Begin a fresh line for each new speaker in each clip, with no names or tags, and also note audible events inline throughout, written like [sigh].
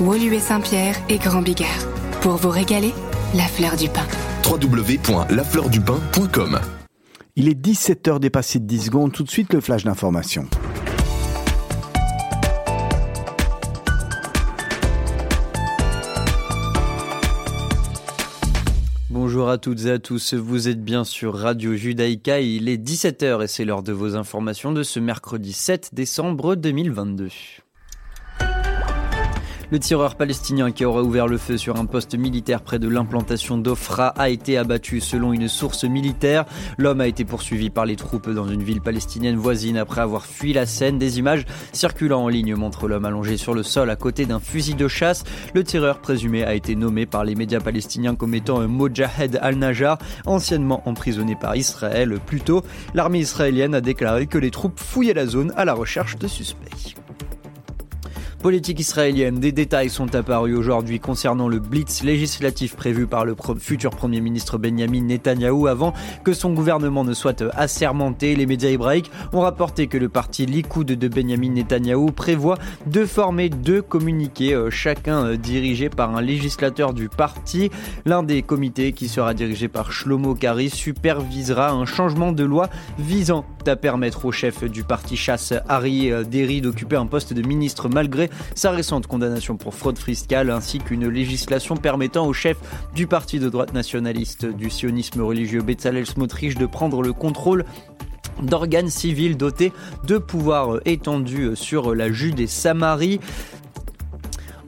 Woluwe Saint-Pierre et Grand Bigard. Pour vous régaler, la fleur du pain.
www.lafleurdupain.com
Il est 17h dépassé de 10 secondes. Tout de suite, le flash d'information.
Bonjour à toutes et à tous, vous êtes bien sur Radio Judaïka, il est 17h et c'est l'heure de vos informations de ce mercredi 7 décembre 2022. Le tireur palestinien qui aurait ouvert le feu sur un poste militaire près de l'implantation d'Ofra a été abattu selon une source militaire. L'homme a été poursuivi par les troupes dans une ville palestinienne voisine après avoir fui la scène. Des images circulant en ligne montrent l'homme allongé sur le sol à côté d'un fusil de chasse. Le tireur présumé a été nommé par les médias palestiniens comme étant un Mojahed al-Najjar, anciennement emprisonné par Israël. Plus tôt, l'armée israélienne a déclaré que les troupes fouillaient la zone à la recherche de suspects. Politique israélienne, des détails sont apparus aujourd'hui concernant le blitz législatif prévu par le futur Premier ministre Benjamin Netanyahou avant que son gouvernement ne soit assermenté. Les médias hébraïques ont rapporté que le parti Likoud de Benjamin Netanyahou prévoit de former deux communiqués, euh, chacun euh, dirigé par un législateur du parti. L'un des comités, qui sera dirigé par Shlomo Kari, supervisera un changement de loi visant à permettre au chef du parti chasse Harry euh, Derry d'occuper un poste de ministre malgré sa récente condamnation pour fraude fiscale ainsi qu'une législation permettant au chef du parti de droite nationaliste du sionisme religieux Bezalel Smotrich de prendre le contrôle d'organes civils dotés de pouvoirs étendus sur la Judée-Samarie.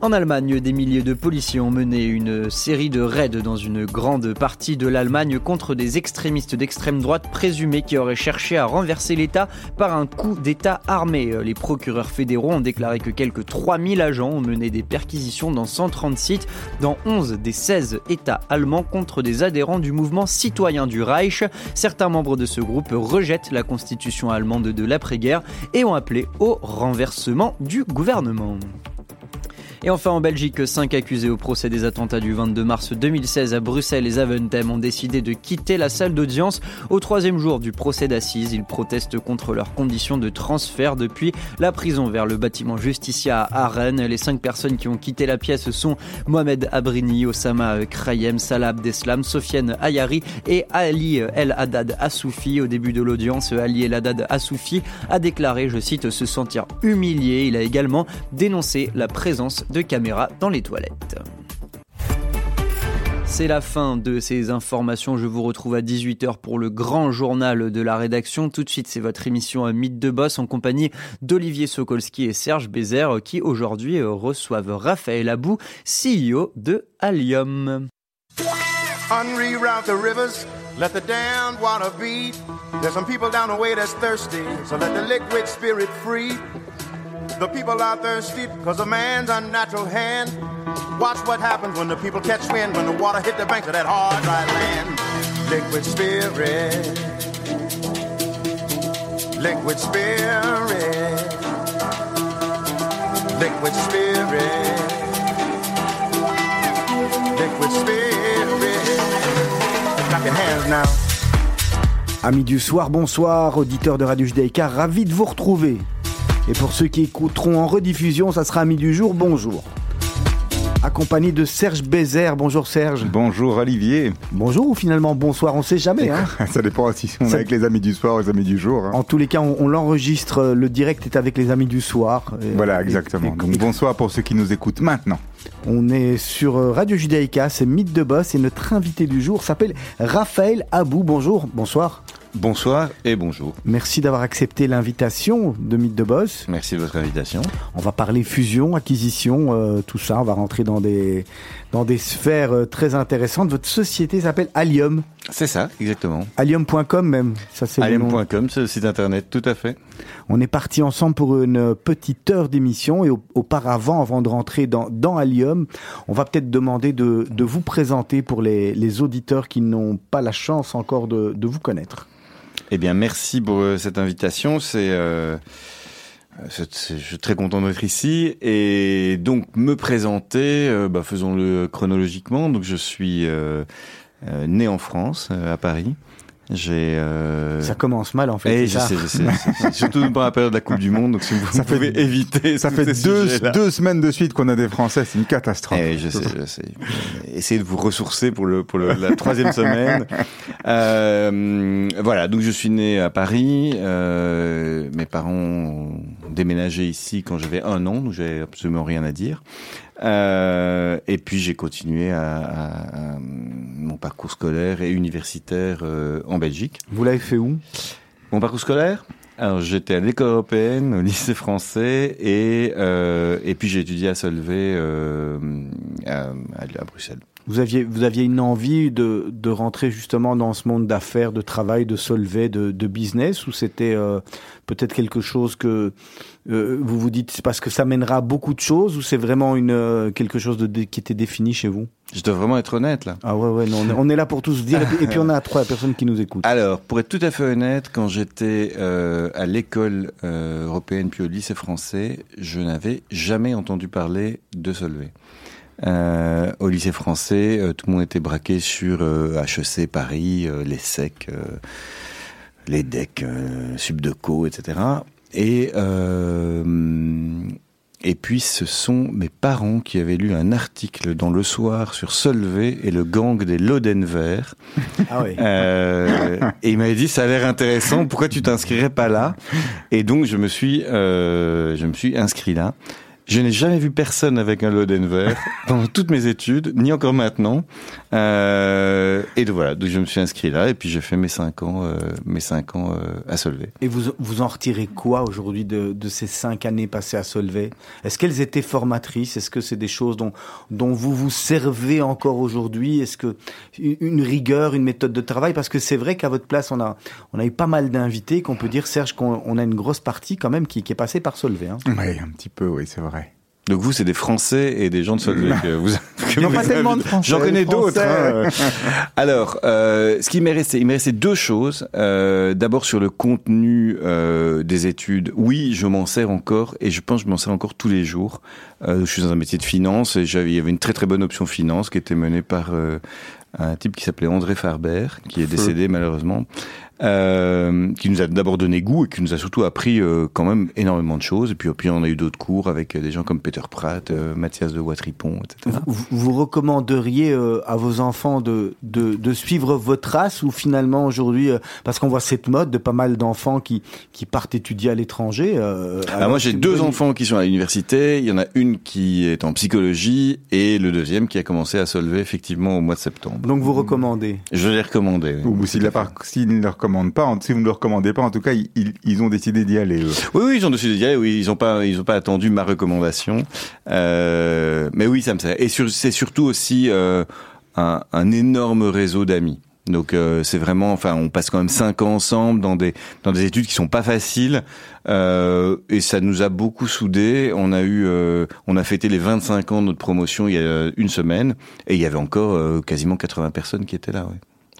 En Allemagne, des milliers de policiers ont mené une série de raids dans une grande partie de l'Allemagne contre des extrémistes d'extrême droite présumés qui auraient cherché à renverser l'État par un coup d'État armé. Les procureurs fédéraux ont déclaré que quelques 3000 agents ont mené des perquisitions dans 130 sites dans 11 des 16 États allemands contre des adhérents du mouvement citoyen du Reich. Certains membres de ce groupe rejettent la constitution allemande de l'après-guerre et ont appelé au renversement du gouvernement. Et enfin en Belgique, cinq accusés au procès des attentats du 22 mars 2016 à Bruxelles et Zaventem ont décidé de quitter la salle d'audience au troisième jour du procès d'assises. Ils protestent contre leurs conditions de transfert depuis la prison vers le bâtiment Justicia à Rennes. Les cinq personnes qui ont quitté la pièce sont Mohamed Abrini, Osama Krayem, Salah Abdeslam, Sofiane Ayari et Ali El Haddad Assoufi. Au début de l'audience, Ali El Haddad Assoufi a déclaré, je cite, se sentir humilié. Il a également dénoncé la présence de caméras dans les toilettes. C'est la fin de ces informations. Je vous retrouve à 18h pour le grand journal de la rédaction. Tout de suite, c'est votre émission Mythe de Boss en compagnie d'Olivier Sokolski et Serge Bézère qui aujourd'hui reçoivent Raphaël Abou, CEO de Allium.
The people are thirsty because of man's unnatural hand. Watch what happens when the people catch wind, when the water hit the banks of that hard, dry land. Liquid spirit. Liquid spirit. Liquid spirit. Liquid spirit. Clap your hands now.
Amis du soir, bonsoir, auditeurs de Radio Judaïka, ravi de vous retrouver. Et pour ceux qui écouteront en rediffusion, ça sera Amis du jour, bonjour. Accompagné de Serge Bézère. Bonjour Serge.
Bonjour Olivier.
Bonjour ou finalement bonsoir, on sait jamais. Hein. [laughs]
Ça dépend si on est avec les amis du soir ou les amis du jour. Hein.
En tous les cas, on, on l'enregistre, le direct est avec les amis du soir.
Et, voilà, exactement. Et, et, Donc bonsoir pour ceux qui nous écoutent maintenant.
On est sur Radio Judaïka, c'est Mythe de Boss et notre invité du jour s'appelle Raphaël Abou. Bonjour, bonsoir.
Bonsoir et bonjour.
Merci d'avoir accepté l'invitation de Mythe de Boss.
Merci de votre invitation.
On va parler fusion, acquisition, euh, tout ça. On va rentrer dans des, dans des sphères euh, très intéressantes. Votre société s'appelle Allium.
C'est ça, exactement.
Allium.com même.
Ça, c'est Allium.com, c'est le site internet, tout à fait.
On est parti ensemble pour une petite heure d'émission et auparavant, avant de rentrer dans, dans Allium, on va peut-être demander de, de vous présenter pour les, les auditeurs qui n'ont pas la chance encore de, de vous connaître.
Eh bien, merci pour cette invitation. C'est, euh, je suis très content d'être ici et donc me présenter. Euh, bah, faisons-le chronologiquement. Donc, je suis euh, né en France, à Paris. J'ai. Euh...
Ça commence mal en fait.
Eh, je, sais, je sais, je sais. [laughs] Surtout pendant la période de la Coupe du Monde. Donc si vous,
ça
pouvez
fait,
éviter.
Ça fait deux, deux semaines de suite qu'on a des Français. C'est une catastrophe.
Eh, je sais, je sais. Essayez de vous ressourcer pour le pour le, la troisième semaine. [laughs] Euh, voilà. Donc je suis né à Paris. Euh, mes parents ont déménagé ici quand j'avais un an. Donc j'avais absolument rien à dire. Euh, et puis j'ai continué à, à, à, mon parcours scolaire et universitaire euh, en Belgique.
Vous l'avez fait où?
Mon parcours scolaire? Alors j'étais à l'école européenne, au lycée français, et euh, et puis j'ai étudié à Solvay euh, à, à, Bruxelles.
Vous aviez vous aviez une envie de de rentrer justement dans ce monde d'affaires, de travail, de Solvay, de de business, ou c'était euh, peut-être quelque chose que euh, vous vous dites parce que ça mènera à beaucoup de choses, ou c'est vraiment une euh, quelque chose de, qui était défini chez vous?
Je dois vraiment être honnête là.
Ah ouais ouais non, on est là pour tous dire et puis, et puis on a trois personnes qui nous écoutent.
Alors pour être tout à fait honnête, quand j'étais à l'école européenne puis au lycée français, je n'avais jamais entendu parler de Solvay. Euh, au lycée français, euh, tout le monde était braqué sur HEC Paris, les SEC, les DEC, Subdeco, etc. Et et puis ce sont mes parents qui avaient lu un article dans Le Soir sur Solvay et le gang des Lodenver.
Ah oui.
euh, et il m'avait dit ça a l'air intéressant, pourquoi tu t'inscrirais pas là? Et donc je me suis euh, je me suis inscrit là. Je n'ai jamais vu personne avec un Lodenver [laughs] pendant toutes mes études, ni encore maintenant. Euh, et donc voilà, donc je me suis inscrit là et puis j'ai fait mes cinq ans, euh, mes cinq ans euh, à Solvay.
Et vous vous en retirez quoi aujourd'hui de, de ces cinq années passées à Solvay? Est-ce qu'elles étaient formatrices? Est-ce que c'est des choses dont dont vous vous servez encore aujourd'hui? Est-ce que une rigueur, une méthode de travail? Parce que c'est vrai qu'à votre place, on a on a eu pas mal d'invités qu'on peut dire Serge qu'on on a une grosse partie quand même qui, qui est passée par Solvay. Hein.
Oui, un petit peu, oui, c'est vrai.
Donc vous, c'est des Français et des gens de Solvay que vous.
Que non, vous [laughs] pas tellement de Français.
J'en connais d'autres. Hein. [laughs] Alors, euh, ce qui m'est resté, il m'est resté deux choses. Euh, D'abord sur le contenu euh, des études. Oui, je m'en sers encore et je pense que je m'en sers encore tous les jours. Je suis dans un métier de finance et il y avait une très très bonne option finance qui était menée par un type qui s'appelait André Farber, qui est décédé malheureusement. Euh, qui nous a d'abord donné goût et qui nous a surtout appris euh, quand même énormément de choses. Et puis, puis on a eu d'autres cours avec des gens comme Peter Pratt, euh, Mathias de Watripon, etc.
Vous, vous recommanderiez euh, à vos enfants de, de, de, suivre votre race ou finalement aujourd'hui, euh, parce qu'on voit cette mode de pas mal d'enfants qui, qui partent étudier à l'étranger
euh, alors Moi j'ai deux enfants qui sont à l'université, il y en a une qui est en psychologie et le deuxième qui a commencé à se lever effectivement au mois de septembre.
Donc vous recommandez
Je les recommandais. Oui.
Ou s'ils ne leur pas, si vous ne le recommandez pas, en tout cas, ils, ils ont décidé d'y aller. Eux.
Oui, oui, ils ont décidé d'y aller. Oui, ils n'ont pas, ils ont pas attendu ma recommandation. Euh, mais oui, ça me sert. Et c'est surtout aussi euh, un, un énorme réseau d'amis. Donc euh, c'est vraiment, enfin, on passe quand même cinq ans ensemble dans des dans des études qui sont pas faciles et ça nous a beaucoup soudés. On a eu, on a fêté les 25 ans de notre promotion il y a une semaine et il y avait encore quasiment 80 personnes qui étaient là.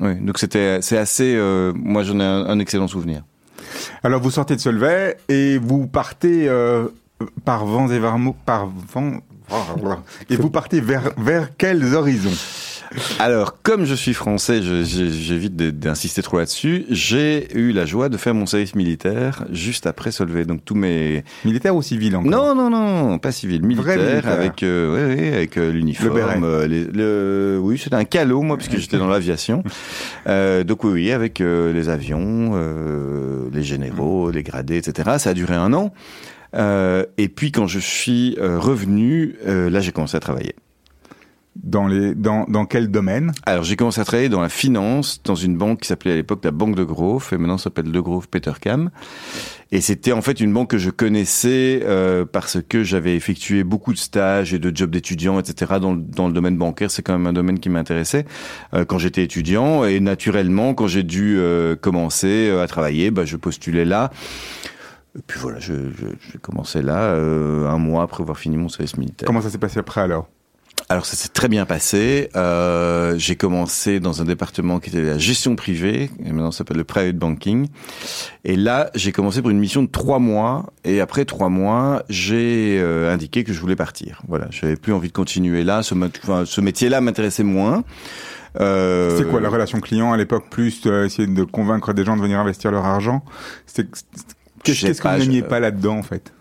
Oui, donc c'était c'est assez. Euh, moi, j'en ai un, un, excellent souvenir.
Alors, vous sortez de Solvay et vous partez euh, par vents et par vent [laughs] et vous partez vers vers quels horizons?
Alors, comme je suis français, j'évite d'insister trop là-dessus. J'ai eu la joie de faire mon service militaire juste après Solvay. Donc tous mes
militaire ou civil encore?
Non, non, non, pas civil, militaire, militaire. avec euh, ouais, ouais, avec euh, l'uniforme.
Le
euh, les, le, oui, c'était un calot moi puisque j'étais dans l'aviation. [laughs] Euh, donc oui, oui, avec euh, les avions, euh, les généraux, les gradés, etc. Ça a duré un an. et puis quand je suis revenu, là j'ai commencé à travailler.
Dans, les, dans, dans quel domaine?
Alors j'ai commencé à travailler dans la finance, dans une banque qui s'appelait à l'époque la Banque de Grove, et maintenant s'appelle De Grove Petercam. Et c'était en fait une banque que je connaissais euh, parce que j'avais effectué beaucoup de stages et de jobs d'étudiants, etc. Dans, dans le domaine bancaire, c'est quand même un domaine qui m'intéressait euh, quand j'étais étudiant. Et naturellement, quand j'ai dû euh, commencer à travailler, bah, je postulais là. Et puis voilà, je, je, je commençais là, un mois après avoir fini mon service militaire.
Comment ça s'est passé après alors?
Alors ça s'est très bien passé. Euh, j'ai commencé dans un département qui était la gestion privée, et maintenant ça s'appelle le private banking. Et là, j'ai commencé pour une mission de trois mois, et après trois mois, j'ai euh, indiqué que je voulais partir. Voilà, j'avais plus envie de continuer là. Ce, enfin, ce métier-là m'intéressait moins. Euh,
C'est quoi la relation client à l'époque Plus euh, essayer de convaincre des gens de venir investir leur argent? Qu'est-ce que vous n'aimiez
je-
pas là-dedans en fait?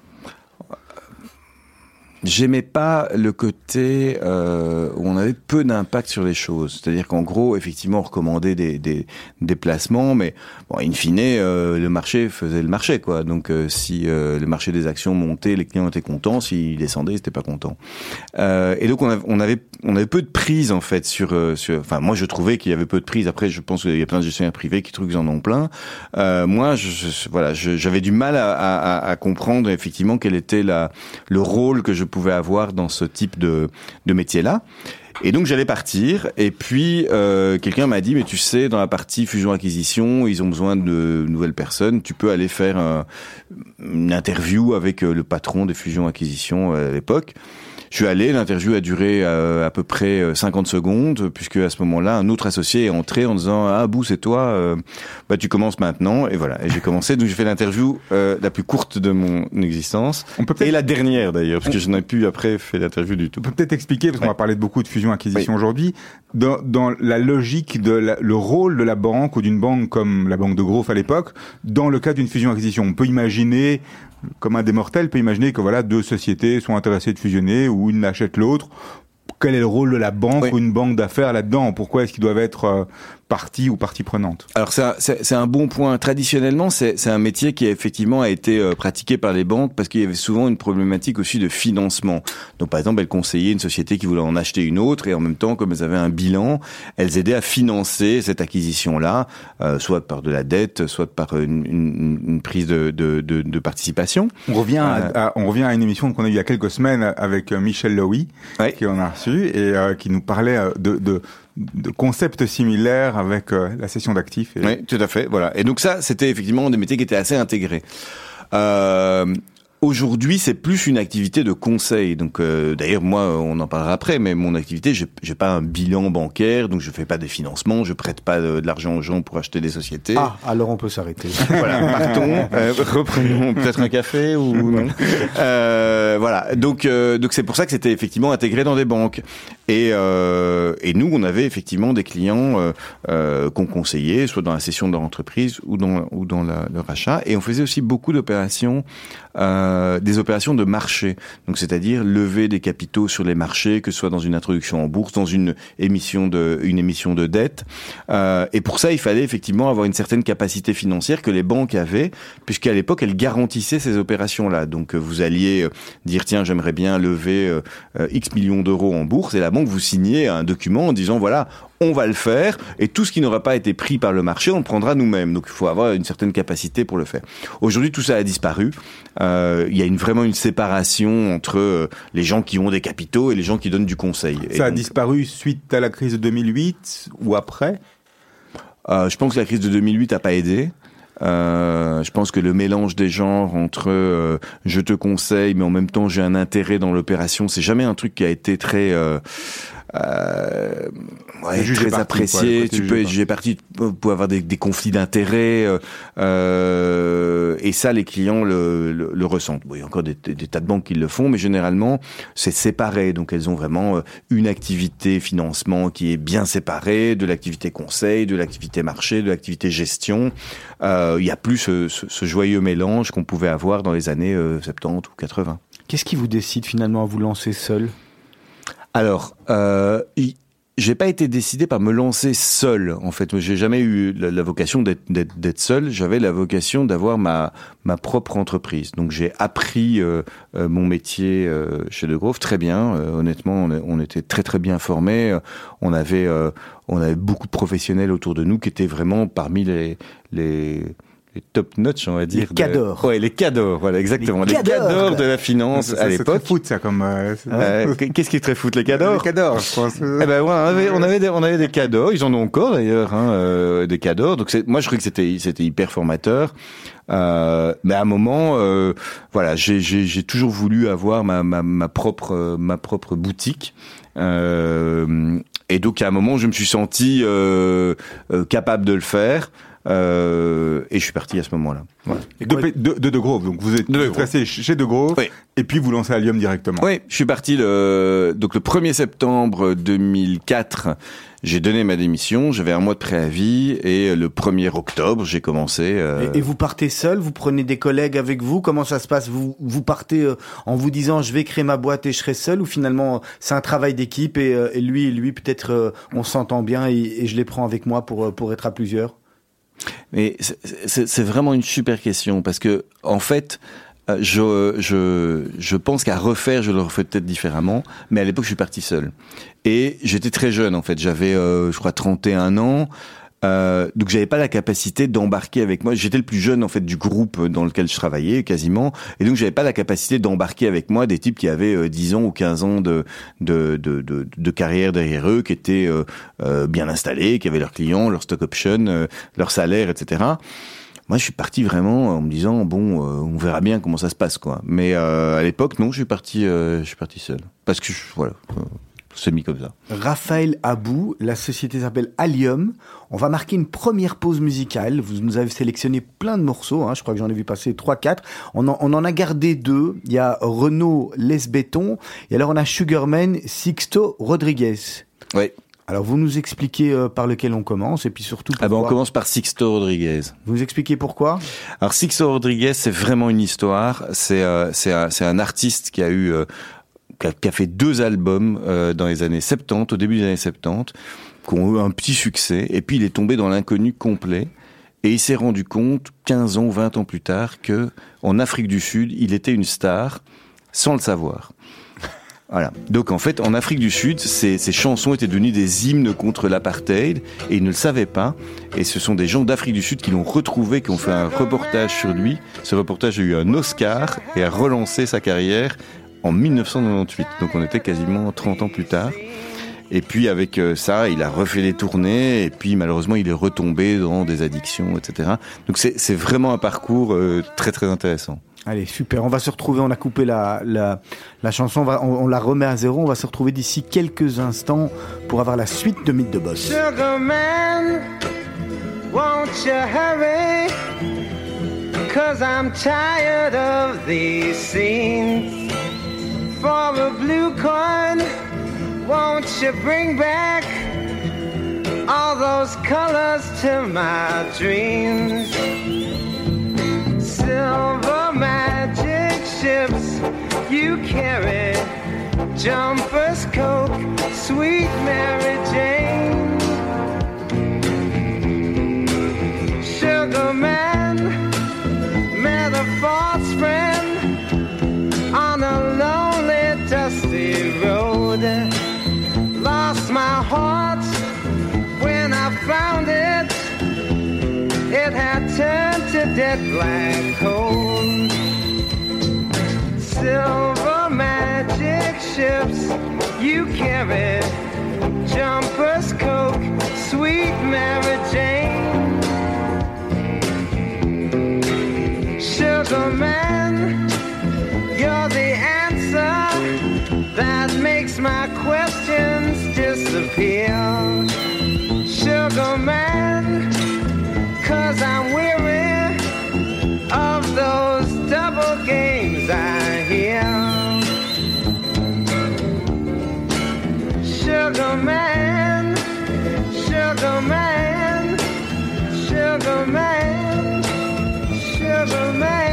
J'aimais pas le côté euh, où on avait peu d'impact sur les choses. C'est-à-dire qu'en gros, effectivement, on recommandait des, des, des placements, mais bon, in fine, euh, le marché faisait le marché, quoi. Donc, euh, si euh, le marché des actions montait, les clients étaient contents. S'ils descendaient, ils n'étaient pas contents. Euh, et donc, on avait, on avait, on avait peu de prise en fait sur, euh, sur. Enfin, moi, je trouvais qu'il y avait peu de prise. Après, je pense qu'il y a plein de gestionnaires privés qui trouvent qu'ils en ont plein. Moi, je, je- voilà, j'avais du mal à, à- à comprendre effectivement quel était la, le rôle que je pouvais avoir dans ce type de, de métier-là. Et donc j'allais partir, et puis euh, quelqu'un m'a dit, mais tu sais, dans la partie fusion-acquisition, ils ont besoin de nouvelles personnes, tu peux aller faire un- une interview avec euh, le patron des fusions-acquisitions euh, à l'époque. Je suis allé, l'interview a duré euh, à peu près euh, 50 secondes, puisque à ce moment-là, un autre associé est entré en disant Ah, Bou, c'est toi, euh, bah, tu commences maintenant. Et voilà, et j'ai commencé. Donc j'ai fait l'interview euh, la plus courte de mon existence,
On peut
et
peut-être
la dernière d'ailleurs, parce que je n'ai plus après fait l'interview du tout.
on peut peut-être expliquer, parce qu'on
Ouais.
va parler de beaucoup de fusion-acquisition aujourd'hui, dans, dans la logique de la- le rôle de la banque ou d'une banque comme la banque de Growth à l'époque, dans le cas d'une fusion-acquisition. On peut imaginer, comme un des mortels peut imaginer que voilà deux sociétés sont intéressées de fusionner ou une achète l'autre. Quel est le rôle de la banque
Oui.
ou une banque d'affaires là-dedans? Pourquoi est-ce qu'ils doivent être euh, partie ou partie prenante?
Alors c'est un- bon point. Traditionnellement, c'est un métier qui effectivement a été euh, pratiqué par les banques parce qu'il y avait souvent une problématique aussi de financement. Donc par exemple, elles conseillaient une société qui voulait en acheter une autre et en même temps, comme elles avaient un bilan, elles aidaient à financer cette acquisition-là, euh, soit par de la dette, soit par une, une- une prise de, de, de, de participation.
On revient, à,
Euh.
à- on revient à une émission qu'on a eue il y a quelques semaines avec euh, Michel Lowy,
Ouais.
qui en a reçu et euh, qui nous parlait euh, de, concepts similaires avec euh, la session d'actifs.
Oui, tout à fait. Voilà. Et donc ça, c'était effectivement des métiers qui étaient assez intégrés. Euh, Aujourd'hui, c'est plus une activité de conseil. Donc, euh, d'ailleurs, moi, on en parlera après, mais mon activité, j'ai j'ai pas un bilan bancaire, donc je fais pas des financements, je prête pas de, de l'argent aux gens pour acheter des sociétés.
Ah, alors on peut s'arrêter. [laughs]
Voilà, partons, euh, reprenons peut-être un café ou [laughs] non. Euh, voilà, donc euh, donc c'est pour ça que c'était effectivement intégré dans des banques. Et euh, et nous, on avait effectivement des clients euh, euh, qu'on conseillait, soit dans la session de leur entreprise ou dans ou dans la, le rachat. Et on faisait aussi beaucoup d'opérations, euh, des opérations de marché. Donc c'est-à-dire lever des capitaux sur les marchés, que ce soit dans une introduction en bourse, dans une émission de émission de dette. Euh, et pour ça, il fallait effectivement avoir une certaine capacité financière que les banques avaient, puisqu'à l'époque, elles garantissaient ces opérations-là. Donc, euh, vous alliez euh, dire, tiens, j'aimerais bien lever euh, euh, X millions d'euros en bourse, et la banque vous signait un document en disant, voilà, on va le faire, et tout ce qui n'aura pas été pris par le marché, on le prendra nous-mêmes. Donc, il faut avoir une certaine capacité pour le faire. Aujourd'hui, tout ça a disparu. Euh, il y a une, vraiment une séparation entre euh, les gens qui ont des capitaux et les gens qui donnent du conseil. Et
Ça a
donc,
disparu suite à la crise de 2008 ou après?
Euh, je pense que la crise de 2008 n'a pas aidé. Euh, je pense que le mélange des genres entre euh, je te conseille, mais en même temps j'ai un intérêt dans l'opération, c'est jamais un truc qui a été très euh, euh, ouais,
Jugé
très
parti, quoi, le
apprécié. tu peux être jugé parti, tu peux avoir des, des conflits d'intérêts, euh, euh, et ça les clients le, le, le ressentent. Bon, il y a encore des, des- des tas de banques qui le font, mais généralement c'est séparé. Donc elles ont vraiment euh, une activité financement qui est bien séparée de l'activité conseil, de l'activité marché, de l'activité gestion. Euh, il y a plus ce, ce- ce joyeux mélange qu'on pouvait avoir dans les années euh, 70 ou 80.
Qu'est-ce qui vous décide finalement à vous lancer seul?
Alors, euh, j'ai pas été décidé par me lancer seul. En fait, j'ai jamais eu la, vocation d'être- seul. J'avais la vocation d'avoir ma ma propre entreprise. Donc j'ai appris euh, euh, mon métier chez De très bien. Honnêtement, on, était très très bien formés. On avait on avait beaucoup de professionnels autour de nous qui étaient vraiment parmi les les les top notch, on va dire. de-
cadors.
Ouais, les cadors, voilà, exactement. Les
Les
cadors,
cadors.
de la finance à
c'est- C'est très
l'époque.
foot ça comme. euh,
Euh, Qu'est-ce qui est très foot, les cadors
Les cadors, je pense.
eh ben ouais, on avait, on avait des, on avait des cadeaux. Ils en ont encore d'ailleurs, hein, euh, des cadeaux. Donc c'est, moi je trouvais que c'était, c'était hyper formateur. Euh, mais à un moment, euh, voilà, j'ai, toujours voulu avoir ma, ma, ma propre, euh, ma propre boutique. Euh, et donc à un moment, je me suis senti euh, euh, capable de le faire. Euh, et je suis parti à ce moment-là. Voilà.
De, de, de, de Grove, donc vous êtes,
De
vous êtes resté chez De Grove,
Oui.
et puis vous lancez Allium directement.
Oui, je suis parti le donc le 1er septembre 2004. J'ai donné ma démission, j'avais un mois de préavis et le 1er octobre, j'ai commencé. euh,
Et, et vous partez seul, vous prenez des collègues avec vous, comment ça se passe? Vous, vous partez euh, en vous disant je vais créer ma boîte et je serai seul ou finalement c'est un travail d'équipe et, euh, et lui et lui peut-être euh, on s'entend bien et, et je les prends avec moi pour, pour être à plusieurs?
Mais c'est- vraiment une super question parce que en fait, euh, je je je pense qu'à refaire, je le refais peut-être différemment. Mais à l'époque, je suis parti seul et j'étais très jeune en fait. J'avais, euh, je crois, 31 ans. Euh, donc j'avais pas la capacité d'embarquer avec moi. J'étais le plus jeune en fait du groupe dans lequel je travaillais quasiment, et donc j'avais pas la capacité d'embarquer avec moi des types qui avaient euh, 10 ans ou 15 ans de de, de, de, carrière derrière eux, qui étaient euh, euh, bien installés, qui avaient leurs clients, leurs stock options, euh, leur salaire, etc. Moi, je suis parti vraiment en me disant bon, on verra bien comment ça se passe, quoi. Mais à l'époque, non, je suis parti, je suis parti seul, parce que voilà, c'est mis comme ça.
Raphaël Abou, la société s'appelle Allium. On va marquer une première pause musicale. Vous nous avez sélectionné plein de morceaux. hein. Je crois que j'en ai vu passer 3-4. On, en- on en a gardé deux. Il y a Renaud Lesbéton et alors on a Sugarman Sixto Rodriguez.
Ouais.
Alors vous nous expliquez euh, par lequel on commence et puis surtout
Ah ben,
pourquoi.
on commence par Sixto Rodriguez.
Vous nous expliquez pourquoi?
Alors Sixto Rodriguez, c'est vraiment une histoire. C'est euh, c'est un, c'est un artiste qui a eu euh, qui, a, fait deux albums euh, dans les années 70, au début des années 70, qui ont eu un petit succès. Et puis il est tombé dans l'inconnu complet. Et il s'est rendu compte, 15 ans ou 20 ans plus tard, que en Afrique du Sud, il était une star sans le savoir. [laughs] Voilà. Donc en fait, en Afrique du Sud, ces, ces chansons étaient devenues des hymnes contre l'apartheid et il ne le savait pas. Et ce sont des gens d'Afrique du Sud qui l'ont retrouvé, qui ont fait un reportage sur lui. Ce reportage a eu un Oscar et a relancé sa carrière en 1998. Donc on était quasiment 30 ans plus tard. Et puis avec euh, ça, il a refait des tournées et puis malheureusement il est retombé dans des addictions, etc. Donc c'est c'est vraiment un parcours euh, très très intéressant.
Allez, super. On va se retrouver. On a coupé la, la, la chanson. On, va- on- on la remet à zéro. On va se retrouver d'ici quelques instants pour avoir la suite de Mythe de Boss.
Sugar man, won't you hurry? Cause I'm tired of these scenes. For a blue coin, won't you bring back all those colors to my dreams? Silver magic ships you carry, jumpers, coke, sweet Mary Jane. Sugar man dead black coal. Silver magic ships you carry, jumpers, coke, sweet Mary Jane. Sugar man, you're the answer that makes my questions disappear. Sugar man, cause I'm weary those double games I hear. Sugar man, sugar man, sugar man, sugar man,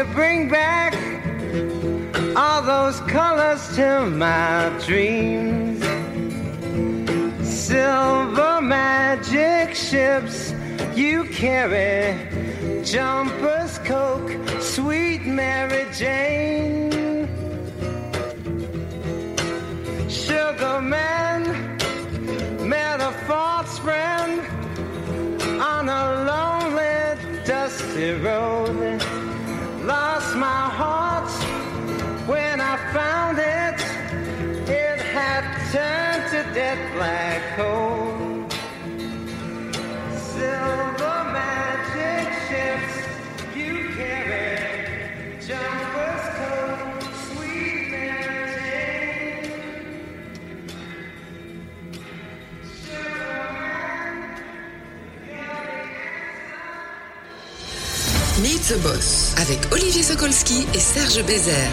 You bring back all those colors to my dreams? Silver magic ships you carry, jumpers,
Meet the Boss avec Olivier Sokolski et Serge Bézère.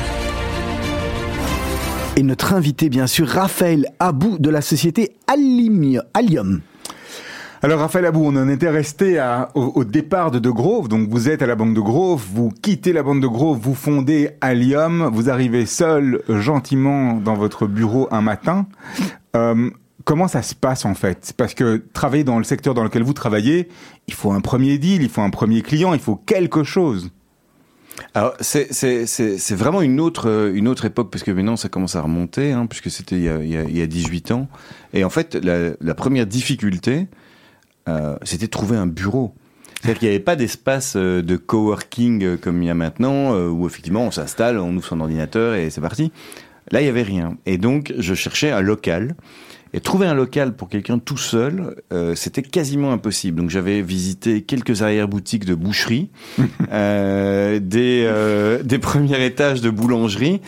Et notre invité, bien sûr, Raphaël Abou de la société Allium.
Alors Raphaël Abou, on en était resté à- au, au départ de De Grove. Donc vous êtes à la Banque de Grove, vous quittez la Banque de Grove, vous fondez Allium, vous arrivez seul gentiment dans votre bureau un matin. Euh, comment ça se passe en fait? Parce que travailler dans le secteur dans lequel vous travaillez, il faut un premier deal, il faut un premier client, il faut quelque chose.
Alors c'est vraiment une autre euh, une autre époque parce que maintenant ça commence à remonter hein, puisque c'était il y a il il y a 18 ans et en fait la, la première difficulté euh, c'était de trouver un bureau. C'est-à-dire qu'il n'y avait pas d'espace euh, de coworking euh, comme il y a maintenant où effectivement on s'installe, on ouvre son ordinateur et c'est parti. Là il y avait rien et donc je cherchais un local. Et trouver un local pour quelqu'un tout seul, euh, c'était quasiment impossible. Donc j'avais visité quelques arrière-boutiques de boucherie, [laughs] euh, des, euh, des premiers étages de boulangerie,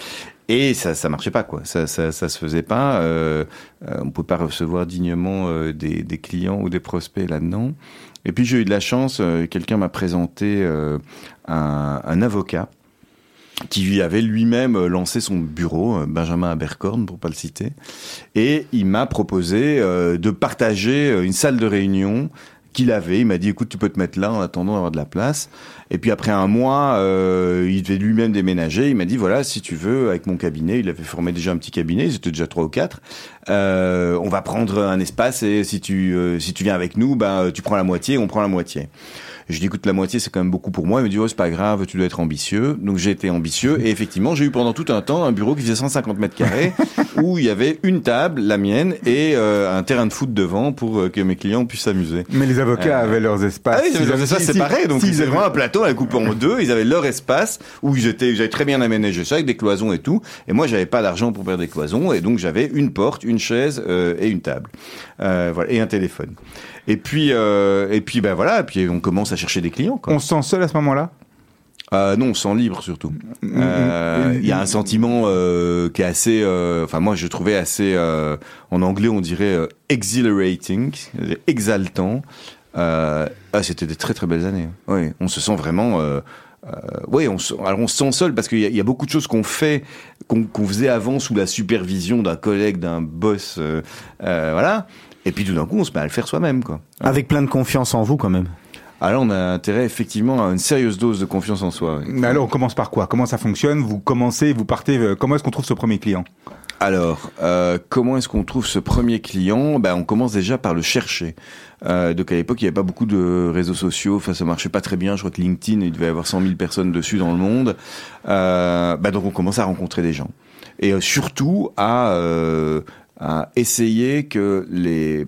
et ça ça marchait pas quoi. Ça ça, ça se faisait pas. Euh, euh, on peut pas recevoir dignement euh, des, des clients ou des prospects là-dedans. Et puis j'ai eu de la chance. euh, Quelqu'un m'a présenté euh, un, un avocat qui avait lui-même euh, lancé son bureau, euh, Benjamin Abercorn pour pas le citer, et il m'a proposé euh, de partager une salle de réunion qu'il avait. Il m'a dit, écoute, tu peux te mettre là en attendant d'avoir de la place. Et puis après un mois, euh, il devait lui-même déménager. Il m'a dit, voilà, si tu veux, avec mon cabinet, il avait formé déjà un petit cabinet, ils étaient déjà trois ou quatre. Euh, on va prendre un espace et si tu euh, si tu viens avec nous, ben tu prends la moitié, on prend la moitié. Je lui dis écoute la moitié c'est quand même beaucoup pour moi. Il me dit oh c'est pas grave, tu dois être ambitieux. Donc j'ai été ambitieux et effectivement j'ai eu pendant tout un temps un bureau qui faisait 150 mètres carrés [laughs] où il y avait une table, la mienne et euh, un terrain de foot devant pour euh, que mes clients puissent s'amuser.
Mais les avocats
Euh,
avaient leurs espaces.
Ah oui, ils avaient c'est
si-
pareil. Donc ils avaient
avaient-
vraiment un plateau, à coupé en deux. Ils avaient leur espace où ils étaient, j'avais très bien aménagé ça avec des cloisons et tout. Et moi, j'avais pas d'argent pour faire des cloisons, et donc j'avais une porte, une chaise euh, et une table, euh, voilà, et un téléphone. Et puis, euh, et puis, ben voilà. Et puis on commence à chercher des clients. Quoi.
On se sent seul à ce moment-là?
Euh, non, on se sent libre surtout. Euh, Il y a un sentiment euh, qui est assez, enfin moi je trouvais assez, en anglais on dirait exhilarating, exaltant. Ah, c'était des très très belles années. Oui, on se sent vraiment. Oui, on se, alors on se sent seul parce qu'il y, a- il y a beaucoup de choses qu'on fait, qu'on faisait avant sous la supervision d'un collègue, d'un boss, voilà. Et puis tout d'un coup, on se met à le faire soi-même, quoi.
Avec plein de confiance en vous quand même.
Alors on a intérêt effectivement à une sérieuse dose de confiance en soi. oui.
Mais alors on commence par quoi? Comment ça fonctionne? Vous commencez, vous partez. euh, Comment est-ce qu'on trouve ce premier client?
Alors, euh, comment est-ce qu'on trouve ce premier client? Ben, On commence déjà par le chercher. Euh, donc à l'époque, il n'y avait pas beaucoup de réseaux sociaux, enfin ça marchait pas très bien. Je crois que LinkedIn, il devait y avoir 100 000 personnes dessus dans le monde. Euh, ben, donc on commence à rencontrer des gens. Et euh, surtout à, euh, à essayer que les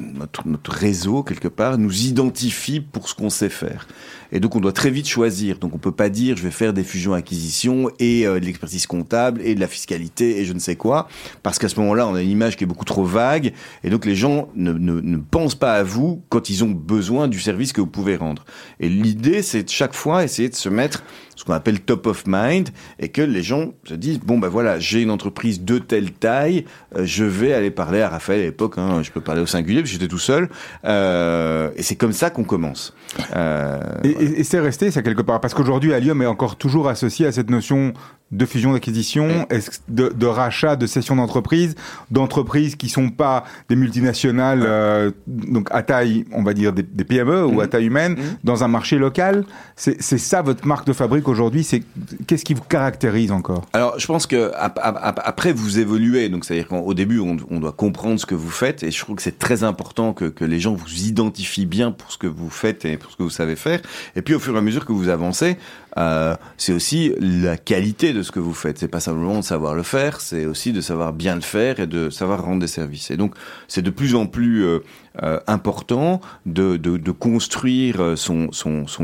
notre, notre réseau, quelque part, nous identifie pour ce qu'on sait faire. Et donc, on doit très vite choisir. Donc, on peut pas dire, je vais faire des fusions-acquisitions et euh, de l'expertise comptable et de la fiscalité et je ne sais quoi. Parce qu'à ce moment-là, on a une image qui est beaucoup trop vague. Et donc, les gens ne, ne, ne pensent pas à vous quand ils ont besoin du service que vous pouvez rendre. Et l'idée, c'est de chaque fois essayer de se mettre ce qu'on appelle top of mind et que les gens se disent bon ben voilà j'ai une entreprise de telle taille euh, je vais aller parler à Raphaël à l'époque hein, je peux parler au singulier parce que j'étais tout seul euh, et c'est comme ça qu'on commence. Euh,
Et, et- c'est resté ça quelque part parce qu'aujourd'hui Allium est encore toujours associé à cette notion de fusion d'acquisition, de, de rachat, de cession d'entreprises, d'entreprises qui sont pas des multinationales, euh, donc à taille, on va dire des, PME ou à taille humaine, dans un marché local? C'est ça votre marque de fabrique aujourd'hui? C'est qu'est-ce qui vous caractérise encore?
Alors, je pense que après vous évoluez. Donc, c'est-à-dire qu'au début, on, on, doit comprendre ce que vous faites, et je trouve que c'est très important que, que les gens vous identifient bien pour ce que vous faites et pour ce que vous savez faire. Et puis, au fur et à mesure que vous avancez, euh, c'est aussi la qualité de ce que vous faites. C'est pas simplement de savoir le faire, c'est aussi de savoir bien le faire et de savoir rendre des services. Et donc, c'est de plus en plus euh, euh, important de, construire son,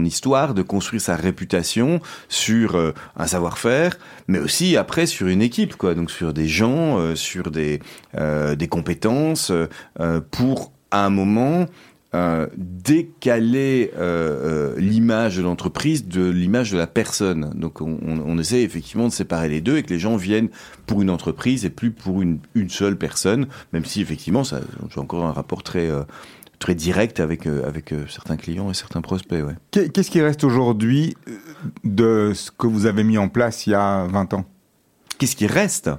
histoire, de construire sa réputation sur un savoir-faire, mais aussi après sur une équipe, quoi. Donc sur des gens, sur des, des compétences, pour à un moment euh, décaler euh, euh, l'image de l'entreprise de l'image de la personne. Donc on, essaie effectivement de séparer les deux et que les gens viennent pour une entreprise et plus pour une, une seule personne, même si effectivement ça j'ai encore un rapport très très direct avec avec certains clients et certains prospects. Ouais.
Qu'est-ce qui reste aujourd'hui de ce que vous avez mis en place il y a 20 ans?
Qu'est-ce qui reste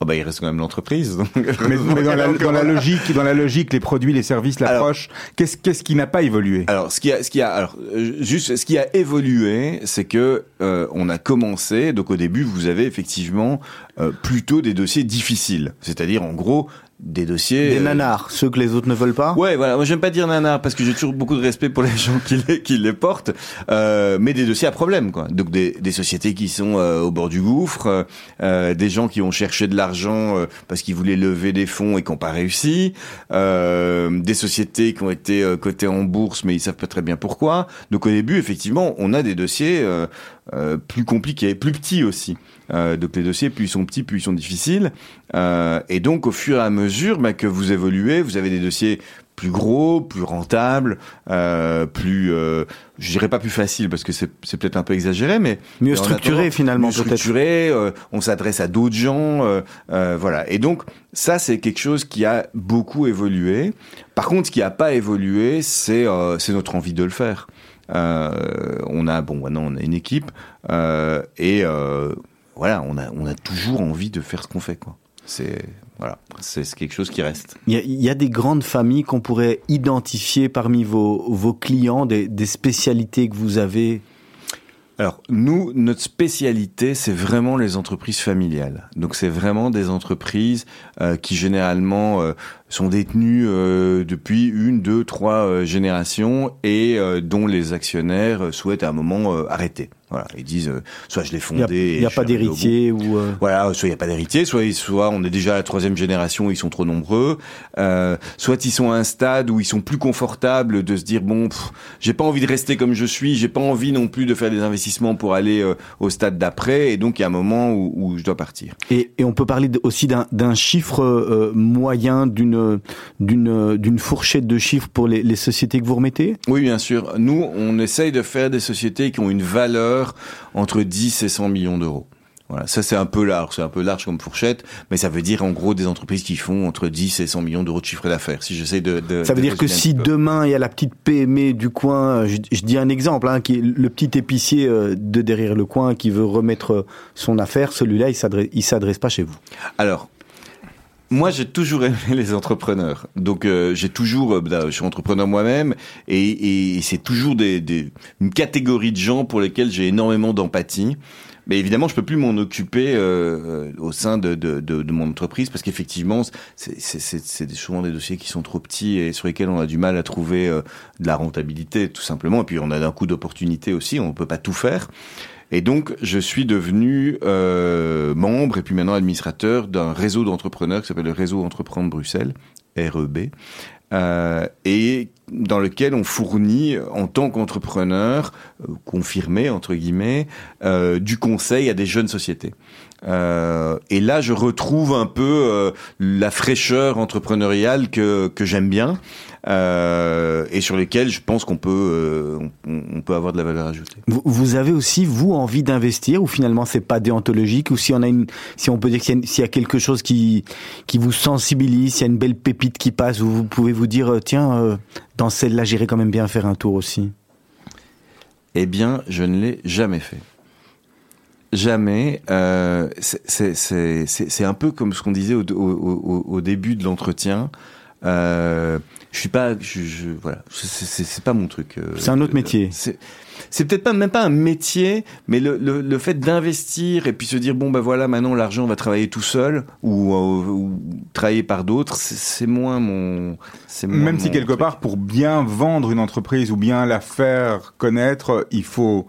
oh bah, Il reste quand même l'entreprise.
Mais, dans, la, [laughs] dans, la, logique, dans la logique, les produits, les services, l'approche, qu'est-ce qu'est-ce qui n'a pas évolué?
Alors, ce qui a, ce qui a, alors, euh, juste, ce qui a évolué, c'est que euh, on a commencé. Donc, au début, vous avez effectivement euh, plutôt des dossiers difficiles. C'est-à-dire, en gros, des dossiers.
Des euh, nanars, ceux que les autres ne veulent pas?
Ouais, voilà. Moi, j'aime pas dire nanars parce que j'ai toujours beaucoup de respect pour les gens qui les, qui les portent, euh, mais des dossiers à problème, quoi. Donc des, des sociétés qui sont euh, au bord du gouffre, des gens qui ont cherché de l'argent parce qu'ils voulaient lever des fonds et qui n'ont pas réussi, des sociétés qui ont été cotées en bourse mais ils savent pas très bien pourquoi. Donc au début, effectivement, on a des dossiers plus compliqués, plus petits aussi. Donc les dossiers, plus ils sont petits, plus ils sont difficiles. Et donc au fur et à mesure bah, que vous évoluez, vous avez des dossiers plus gros, plus rentables, euh, plus, euh, je dirais pas plus facile parce que c'est peut-être un peu exagéré, mais
mieux structuré finalement. Mieux
structuré, euh, on s'adresse à d'autres gens, euh, voilà. Et donc ça c'est quelque chose qui a beaucoup évolué. Par contre, ce qui a pas évolué, c'est c'est notre envie de le faire. on a bon, maintenant on a une équipe et voilà, on a, on a toujours envie de faire ce qu'on fait, quoi. C'est voilà, c'est quelque chose qui reste.
Il y, a, des grandes familles qu'on pourrait identifier parmi vos, vos clients, des, des spécialités que vous avez?
Alors, nous, notre spécialité, c'est vraiment les entreprises familiales. Donc, c'est vraiment des entreprises euh, qui, généralement, euh, sont détenus euh, depuis une, deux, trois euh, générations et euh, dont les actionnaires souhaitent à un moment arrêter. Voilà, ils disent soit je l'ai fondé.
Il n'y a, pas d'héritier ou.
Voilà, soit il n'y a pas d'héritier, soit soit on est déjà à la troisième génération, ils sont trop nombreux, soit ils sont à un stade où ils sont plus confortables de se dire bon, j'ai pas envie de rester comme je suis, j'ai pas envie non plus de faire des investissements pour aller au stade d'après, et donc il y a un moment où, où je dois partir.
Et, et on peut parler aussi d'un chiffre moyen d'une d'une d'une fourchette de chiffres pour les, les sociétés que vous remettez?
Oui, bien sûr. Nous, on essaye de faire des sociétés qui ont une valeur entre 10 et 100 millions d'euros. Voilà, ça c'est un peu large, c'est un peu large comme fourchette, mais ça veut dire en gros des entreprises qui font entre 10 et 100 millions d'euros de chiffre d'affaires. Si j'essaie de, de,
ça veut dire que si demain il y a la petite PME du coin, je, dis un exemple, hein, qui est le petit épicier euh, de derrière le coin qui veut remettre son affaire, celui-là il s'adresse, il s'adresse pas chez vous.
Alors moi, j'ai toujours aimé [laughs] les entrepreneurs. Donc, euh, j'ai toujours, euh, bah, je suis entrepreneur moi-même, et, et c'est toujours des, des, une catégorie de gens pour lesquels j'ai énormément d'empathie. Mais évidemment, je peux plus m'en occuper euh, au sein de, de, de, de, mon entreprise parce qu'effectivement, c'est souvent des dossiers qui sont trop petits et sur lesquels on a du mal à trouver de la rentabilité, tout simplement. Et puis, on a un coup d'opportunité aussi, on ne peut pas tout faire. Et donc, je suis devenu euh, membre et puis maintenant administrateur d'un réseau d'entrepreneurs qui s'appelle le Réseau Entreprendre Bruxelles, REB, euh, et dans lequel on fournit en tant qu'entrepreneur euh, confirmé entre guillemets euh, du conseil à des jeunes sociétés. Euh, et là, je retrouve un peu euh, la fraîcheur entrepreneuriale que, que j'aime bien euh, et sur lesquels je pense qu'on peut euh, on, on, peut avoir de la valeur ajoutée.
Vous, vous avez aussi vous envie d'investir ou finalement c'est pas déontologique ou si on a une si on peut dire s'il y, y, a quelque chose qui qui vous sensibilise, s'il y a une belle pépite qui passe, vous, vous pouvez vous dire tiens dans celle-là j'irai quand même bien faire un tour aussi.
Eh bien, je ne l'ai jamais fait. jamais. Euh, c'est- un peu comme ce qu'on disait au, au, au, au début de l'entretien. Euh, je suis pas, je, je- voilà, c'est- pas mon truc. euh,
C'est un autre
euh,
métier.
C'est c'est peut-être pas même pas un métier, mais le, le, le fait d'investir et puis se dire bon ben voilà maintenant l'argent va travailler tout seul ou, euh, ou travailler par d'autres, c'est- moins mon. moins
Même si quelque
truc.
part, pour bien vendre une entreprise ou bien la faire connaître, il faut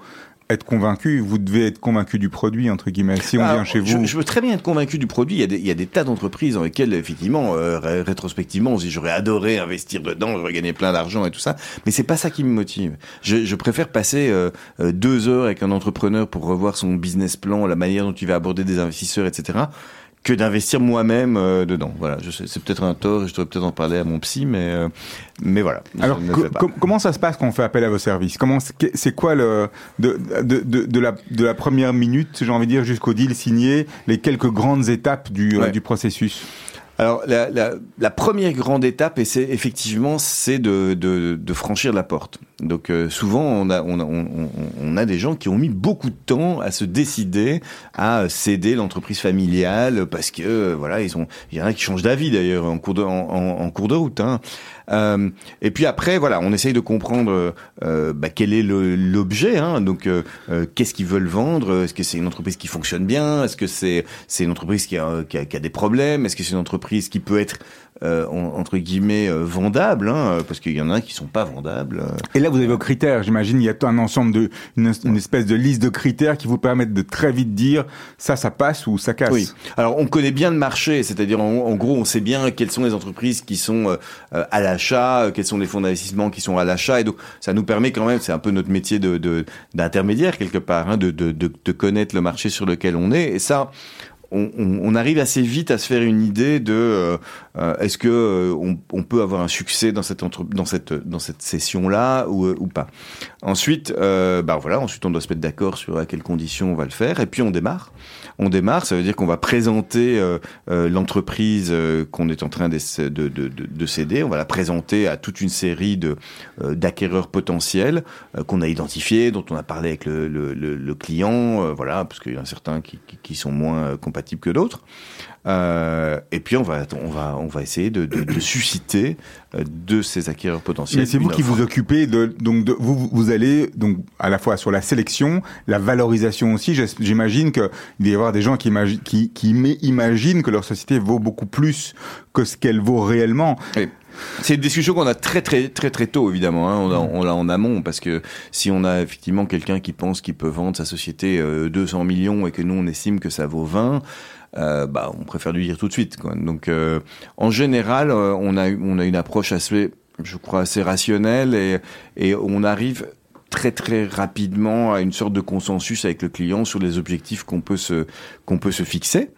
être convaincu. Vous devez être convaincu du produit, entre guillemets. Si on vient chez
je,
vous.
je veux très bien être convaincu du produit. Il y a des, il y a des tas d'entreprises dans lesquelles, effectivement, euh, ré- rétrospectivement, si j'aurais adoré investir dedans, j'aurais gagné plein d'argent et tout ça. Mais c'est pas ça qui me motive. Je, je préfère passer euh, euh, deux heures avec un entrepreneur pour revoir son business plan, la manière dont il va aborder des investisseurs, etc. que d'investir moi-même euh, dedans. Voilà, je sais, c'est peut-être un tort, et je devrais peut-être en parler à mon psy, mais euh, mais voilà.
Alors, co- com- comment ça se passe quand on fait appel à vos services? Comment c'est quoi le de, de, de, de la de la première minute, j'ai envie de dire, jusqu'au deal signé, les quelques grandes étapes du, euh, du processus?
Alors la, la, la première grande étape, et c'est effectivement, c'est de, de, de franchir la porte. Donc euh, souvent, on a, on, a, on, on- a des gens qui ont mis beaucoup de temps à se décider à céder l'entreprise familiale parce que euh, voilà, ils ont, il y en a qui changent d'avis d'ailleurs en cours de, en- en cours de route. Hein. Euh, et puis après, voilà, on essaye de comprendre euh, bah, quel est l'objet. Hein, donc, euh, euh, qu'est-ce qu'ils veulent vendre? Est-ce que c'est une entreprise qui fonctionne bien? Est-ce que c'est une entreprise qui a, qui a des problèmes? Est-ce que c'est une entreprise qui peut être euh, en- entre guillemets euh, vendable hein, Parce qu'il y en a qui sont pas vendables.
Et là, vous avez vos critères. J'imagine il y a un ensemble de une, une espèce de liste de critères qui vous permettent de très vite dire ça, ça passe ou ça casse.
Oui. Alors on connaît bien le marché, c'est-à-dire en, en gros on sait bien quelles sont les entreprises qui sont euh, euh, à l'achat, euh, quels sont les fonds d'investissement qui sont à l'achat, et donc ça nous permet quand même, c'est un peu notre métier de de- d'intermédiaire quelque part, hein, de, de, de, de connaître le marché sur lequel on est, et ça. On, on- on arrive assez vite à se faire une idée de euh, euh, est-ce que euh, on, on peut avoir un succès dans cette entre, dans cette dans cette session là ou, euh, ou pas. Ensuite, euh, bah voilà, ensuite on doit se mettre d'accord sur à quelles conditions on va le faire, et puis on démarre. On démarre, ça veut dire qu'on va présenter euh, euh, l'entreprise euh, qu'on est en train de, de, de, de- de céder. On va la présenter à toute une série de d'acquéreurs potentiels qu'on a identifiés, dont on a parlé avec le, le, le, le client, voilà, parce qu'il y en a certains qui, qui, qui sont moins compatibles que d'autres. Euh, et puis on va on va on va essayer de, de, de susciter de ces acquéreurs potentiels.
C'est vous qui vous occupez de donc de, vous vous allez donc à la fois sur la sélection, la valorisation aussi. J'imagine que y avoir des gens qui imaginent qui, qui ima- imaginent que leur société vaut beaucoup plus que ce qu'elle vaut réellement.
C'est une discussion qu'on a très très très très tôt évidemment. Hein. On l'a en amont parce que si on a effectivement quelqu'un qui pense qu'il peut vendre sa société euh, 200 millions et que nous on estime que ça vaut 20, euh, bah on préfère lui dire tout de suite. Donc euh, en général, euh, on a on a une approche assez, je crois assez rationnelle et et on arrive très très rapidement à une sorte de consensus avec le client sur les objectifs qu'on peut se qu'on peut se fixer.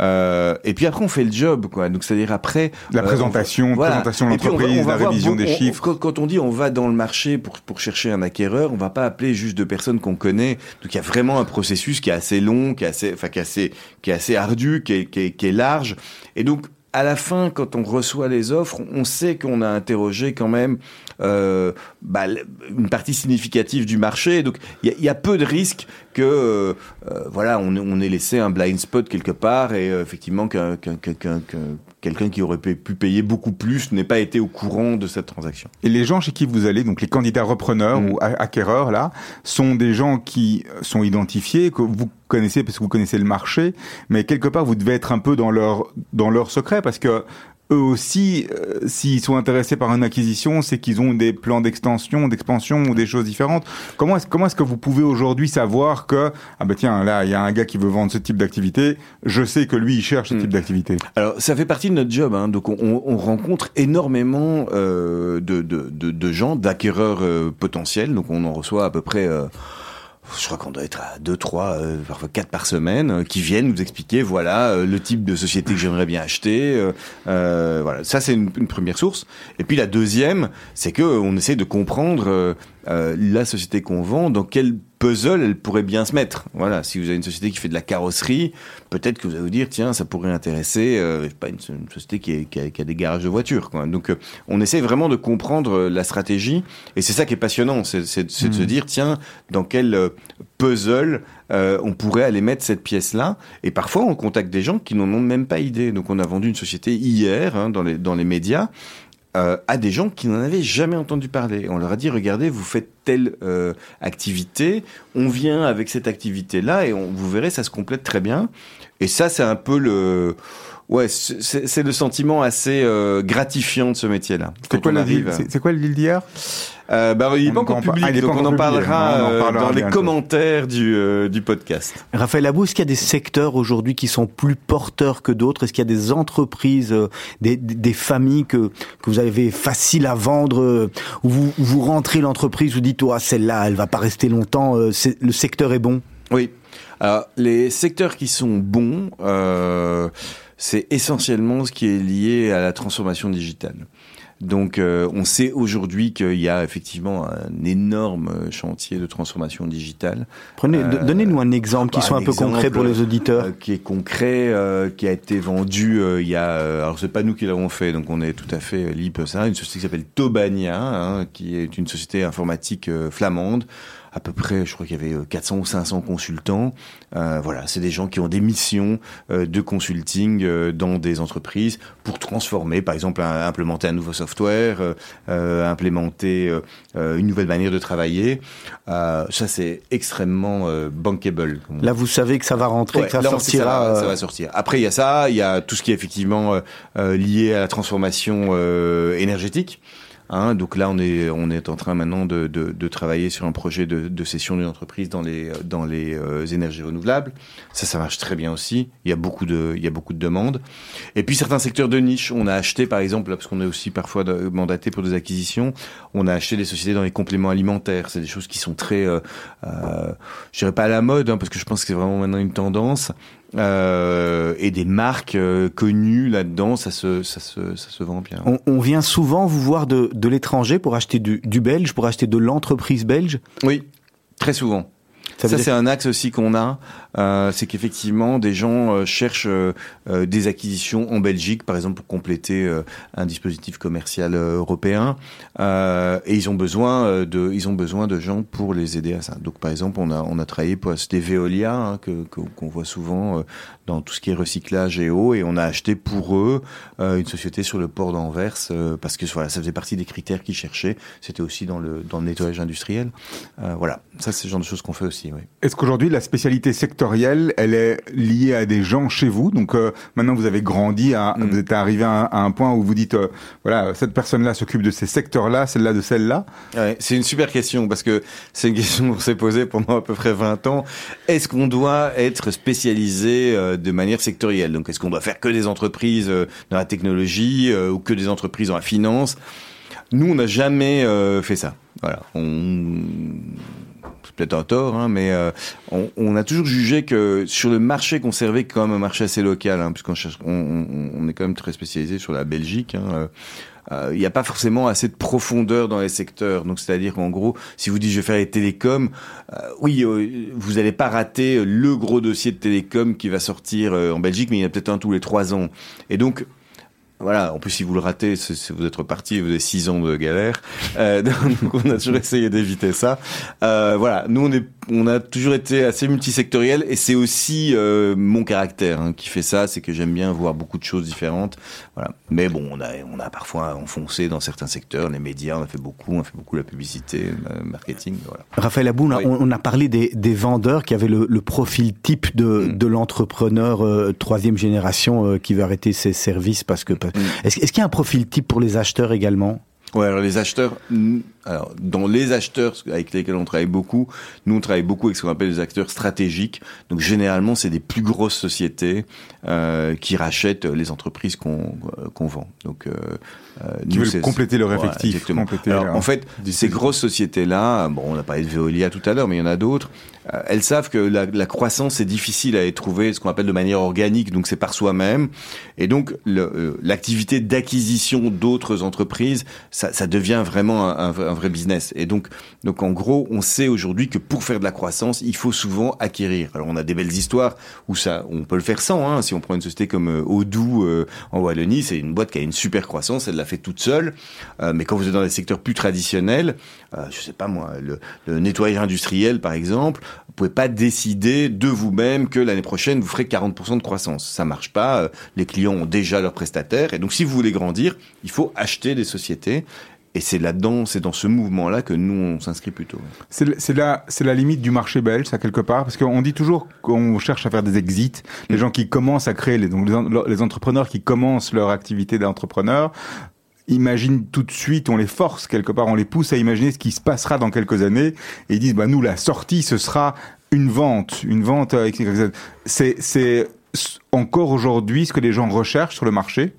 Euh, et puis après on fait le job quoi. Donc c'est-à-dire après
La
euh,
présentation,
va-
présentation de
on va-
l'entreprise, la révision des
on-
chiffres.
quand, quand on dit on va dans le marché pour pour chercher un acquéreur, on va pas appeler juste de personnes qu'on connaît. Donc il y a vraiment un processus qui est assez long, qui est assez enfin qui est assez qui est assez ardu, qui est, qui est, qui est large. Et donc à la fin, quand on reçoit les offres, on sait qu'on a interrogé quand même euh, bah, une partie significative du marché. Donc, il y, a- peu de risques que, euh, euh, voilà, on, ait laissé un blind spot quelque part et euh, effectivement qu'un- qu'un- qu'un- qu'un- quelqu'un qui aurait pu payer beaucoup plus n'ait pas été au courant de cette transaction.
Et les gens chez qui vous allez, donc les candidats repreneurs
Mm.
ou a- acquéreurs là, sont des gens qui sont identifiés, que vous connaissez parce que vous connaissez le marché, mais quelque part vous devez être un peu dans leur dans leur secret parce que eux aussi, euh, s'ils sont intéressés par une acquisition, c'est qu'ils ont des plans d'extension, d'expansion ou des choses différentes. Comment est-ce comment est-ce que vous pouvez aujourd'hui savoir que ah ben tiens là il y a un gars qui veut vendre ce type d'activité, je sais que lui il cherche ce
Mm.
type d'activité.
Alors, ça fait partie de notre job. Hein. Donc, on, on- on rencontre énormément euh, de, de, de, de gens, d'acquéreurs euh, potentiels. Donc, on en reçoit à peu près... je crois qu'on doit être à 2, 3, euh, parfois 4 par semaine, euh, qui viennent nous expliquer, voilà, euh, le type de société que j'aimerais bien acheter. euh, voilà, ça c'est une, une première source. Et puis la deuxième, c'est que on essaie de comprendre euh, la société qu'on vend, dans quelle puzzle, elle pourrait bien se mettre. Voilà, si vous avez une société qui fait de la carrosserie, peut-être que vous allez vous dire, tiens, ça pourrait intéresser, euh, pas, une, une société qui, est- qui a, qui a des garages de voitures. Quoi. Donc, euh, on essaie vraiment de comprendre euh, la stratégie, et c'est ça qui est passionnant, c'est de se dire, tiens, dans quel euh, puzzle euh, on pourrait aller mettre cette pièce-là. Et parfois, on contacte des gens qui n'en ont même pas idée. Donc, on a vendu une société hier hein, dans, les, dans les médias euh, à des gens qui n'en avaient jamais entendu parler. On leur a dit, regardez, vous faites telle euh, activité, on vient avec cette activité-là et on, vous verrez, ça se complète très bien. Et ça, c'est un peu le... Ouais, c'est le sentiment assez euh, gratifiant de ce métier-là.
C'est quoi,
à-
C'est quoi le deal d'hier?
Euh, bah, il encore
en
public,
ah,
donc on en parlera,
On en
euh,
parlera
dans les commentaires du, euh, du podcast.
Raphaël Abou, est-ce qu'il y a des secteurs aujourd'hui qui sont plus porteurs que d'autres? Est-ce qu'il y a des entreprises, euh, des, des familles que, que vous avez facile à vendre euh, où vous, vous rentrez l'entreprise, vous dites, oh, celle-là, elle va pas rester longtemps, euh, le secteur est bon?
Oui. Alors, les secteurs qui sont bons, euh, c'est essentiellement ce qui est lié à la transformation digitale. Donc, euh, on sait aujourd'hui qu'il y a effectivement un énorme chantier de transformation digitale.
Prenez,
Euh,
Donnez-nous un exemple qui
bah,
soit un
un
peu concret pour les auditeurs.
euh, qui est concret, euh, qui a été vendu euh, il y a. euh, alors c'est pas nous qui l'avons fait, donc on est tout à fait euh, libre ça. Une société qui s'appelle Tobania, hein, qui est une société informatique euh, flamande. À peu près, je crois qu'il y avait euh, 400 ou 500 consultants. Euh, voilà, c'est des gens qui ont des missions euh, de consulting euh, dans des entreprises pour transformer, par exemple, un- implémenter un nouveau software, euh, euh, implémenter euh, euh, une nouvelle manière de travailler. Euh, ça, c'est extrêmement euh, bankable.
Là, vous savez que ça va rentrer,
Ouais,
que ça
là,
sortira.
ça va, ça
euh,
va sortir. Après, il y a ça, il y a tout ce qui est effectivement euh, euh, lié à la transformation euh, énergétique. Hein, donc là, on est on est en train maintenant de, de, de travailler sur un projet de, de cession d'une entreprise dans les dans les euh, énergies renouvelables. Ça, ça marche très bien aussi. Il y a beaucoup de il y a beaucoup de demandes. Et puis certains secteurs de niche, on a acheté par exemple, là, parce qu'on est aussi parfois mandaté pour des acquisitions, on a acheté des sociétés dans les compléments alimentaires. C'est des choses qui sont très, euh, euh, je dirais pas à la mode, hein, parce que je pense que c'est vraiment maintenant une tendance. Euh, et des marques euh, connues là-dedans, ça se, ça se, ça se vend bien.
on, on vient souvent vous voir de, de l'étranger pour acheter du, du belge, pour acheter de l'entreprise belge?
Oui, très souvent.
Ça
c'est un axe aussi qu'on a, euh, c'est qu'effectivement des gens euh, cherchent euh, des acquisitions en Belgique, par exemple pour compléter un dispositif commercial européen, et ils ont besoin de, ils ont besoin de gens pour les aider à ça. Donc par exemple, on a on a travaillé pour c'était Veolia hein, que qu'on voit souvent dans tout ce qui est recyclage et eau, et on a acheté pour eux une société sur le port d'Anvers parce que voilà, ça faisait partie des critères qu'ils cherchaient. C'était aussi dans le dans le nettoyage industriel. Voilà, ça c'est le genre de choses qu'on fait aussi.
Est-ce qu'aujourd'hui la spécialité sectorielle, elle est liée à des gens chez vous Donc euh, maintenant vous avez grandi, à,
Mm.
vous êtes arrivé à un, à un point où vous dites euh, voilà cette personne-là s'occupe de ces secteurs-là, celle-là de celle-là.
Ouais, c'est une super question parce que c'est une question qu'on s'est posée pendant à peu près 20 ans. Est-ce qu'on doit être spécialisé euh, de manière sectorielle? Donc est-ce qu'on doit faire que des entreprises euh, dans la technologie ou que des entreprises dans la finance? Nous, on n'a jamais fait ça. Voilà, on peut-être un tort, hein, mais euh, on, on a toujours jugé que sur le marché qu'on servait comme un marché assez local, hein, puisqu'on cherche, on, on- on est quand même très spécialisé sur la Belgique. hein, euh, euh, il n'y a pas forcément assez de profondeur dans les secteurs. Donc, c'est-à-dire qu'en gros, si vous dites je vais faire les télécoms, euh, oui, euh, vous n'allez pas rater le gros dossier de télécom qui va sortir euh, en Belgique, mais il y en a peut-être un tous les trois ans. Et donc, voilà, en plus si vous le ratez, c'est- vous êtes reparti, vous avez six ans de galère. Euh, [laughs] donc on a toujours essayé d'éviter ça. Euh, voilà, nous on est, on a toujours été assez multisectoriel et c'est aussi euh, mon caractère hein, qui fait ça, c'est que j'aime bien voir beaucoup de choses différentes. Voilà, mais bon, on a, on a parfois enfoncé dans certains secteurs, les médias, on a fait beaucoup, on a fait beaucoup la publicité, le marketing, voilà.
Raphaël Abou, on a-
Oui.
on, on a parlé des, des vendeurs qui avaient le, le profil type de,
Mm.
de l'entrepreneur euh, troisième génération euh, qui veut arrêter ses services parce que. Est-ce qu'il y a un profil type pour les acheteurs également?
Ouais, alors les acheteurs, alors dans les acheteurs avec lesquels on travaille beaucoup, nous on travaille beaucoup avec ce qu'on appelle les acteurs stratégiques. Donc généralement, c'est des plus grosses sociétés euh, qui rachètent les entreprises qu'on euh, qu'on vend. Donc euh, euh,
Qui
nous,
veulent compléter leur
Voilà,
effectif,
exactement.
compléter
Alors,
leur-
en fait, ces grosses sociétés-là, bon, on a parlé de Veolia tout à l'heure, mais il y en a d'autres. euh, elles savent que la, la croissance est difficile à être trouvée, ce qu'on appelle de manière organique, donc c'est par soi-même. Et donc l'activité d'acquisition d'autres entreprises, ça, ça devient vraiment un, un- un vrai business. Et donc, donc en gros, on sait aujourd'hui que pour faire de la croissance, il faut souvent acquérir. Alors on a des belles histoires où ça, on peut le faire sans. Hein. Si on prend une société comme euh, euh, en Wallonie, c'est une boîte qui a une super croissance, elle l'a fait toute seule. Euh, mais quand vous êtes dans des secteurs plus traditionnels, euh, je sais pas moi, le, le nettoyage industriel par exemple, vous pouvez pas décider de vous-même que l'année prochaine vous ferez 40% de croissance. Ça marche pas. Les clients ont déjà leurs prestataires et donc si vous voulez grandir, il faut acheter des sociétés. Et c'est là-dedans, c'est dans ce mouvement-là que nous on s'inscrit plutôt.
C'est la, limite du marché belge, ça quelque part, parce qu'on dit toujours qu'on cherche à faire des exits. Les gens qui commencent à créer, les, donc entrepreneurs qui commencent leur activité d'entrepreneur, imaginent tout de suite, on les force quelque part, on les pousse à imaginer ce qui se passera dans quelques années, et ils disent, bah nous, la sortie, ce sera une vente, une vente avec c'est encore aujourd'hui ce que les gens recherchent sur le marché.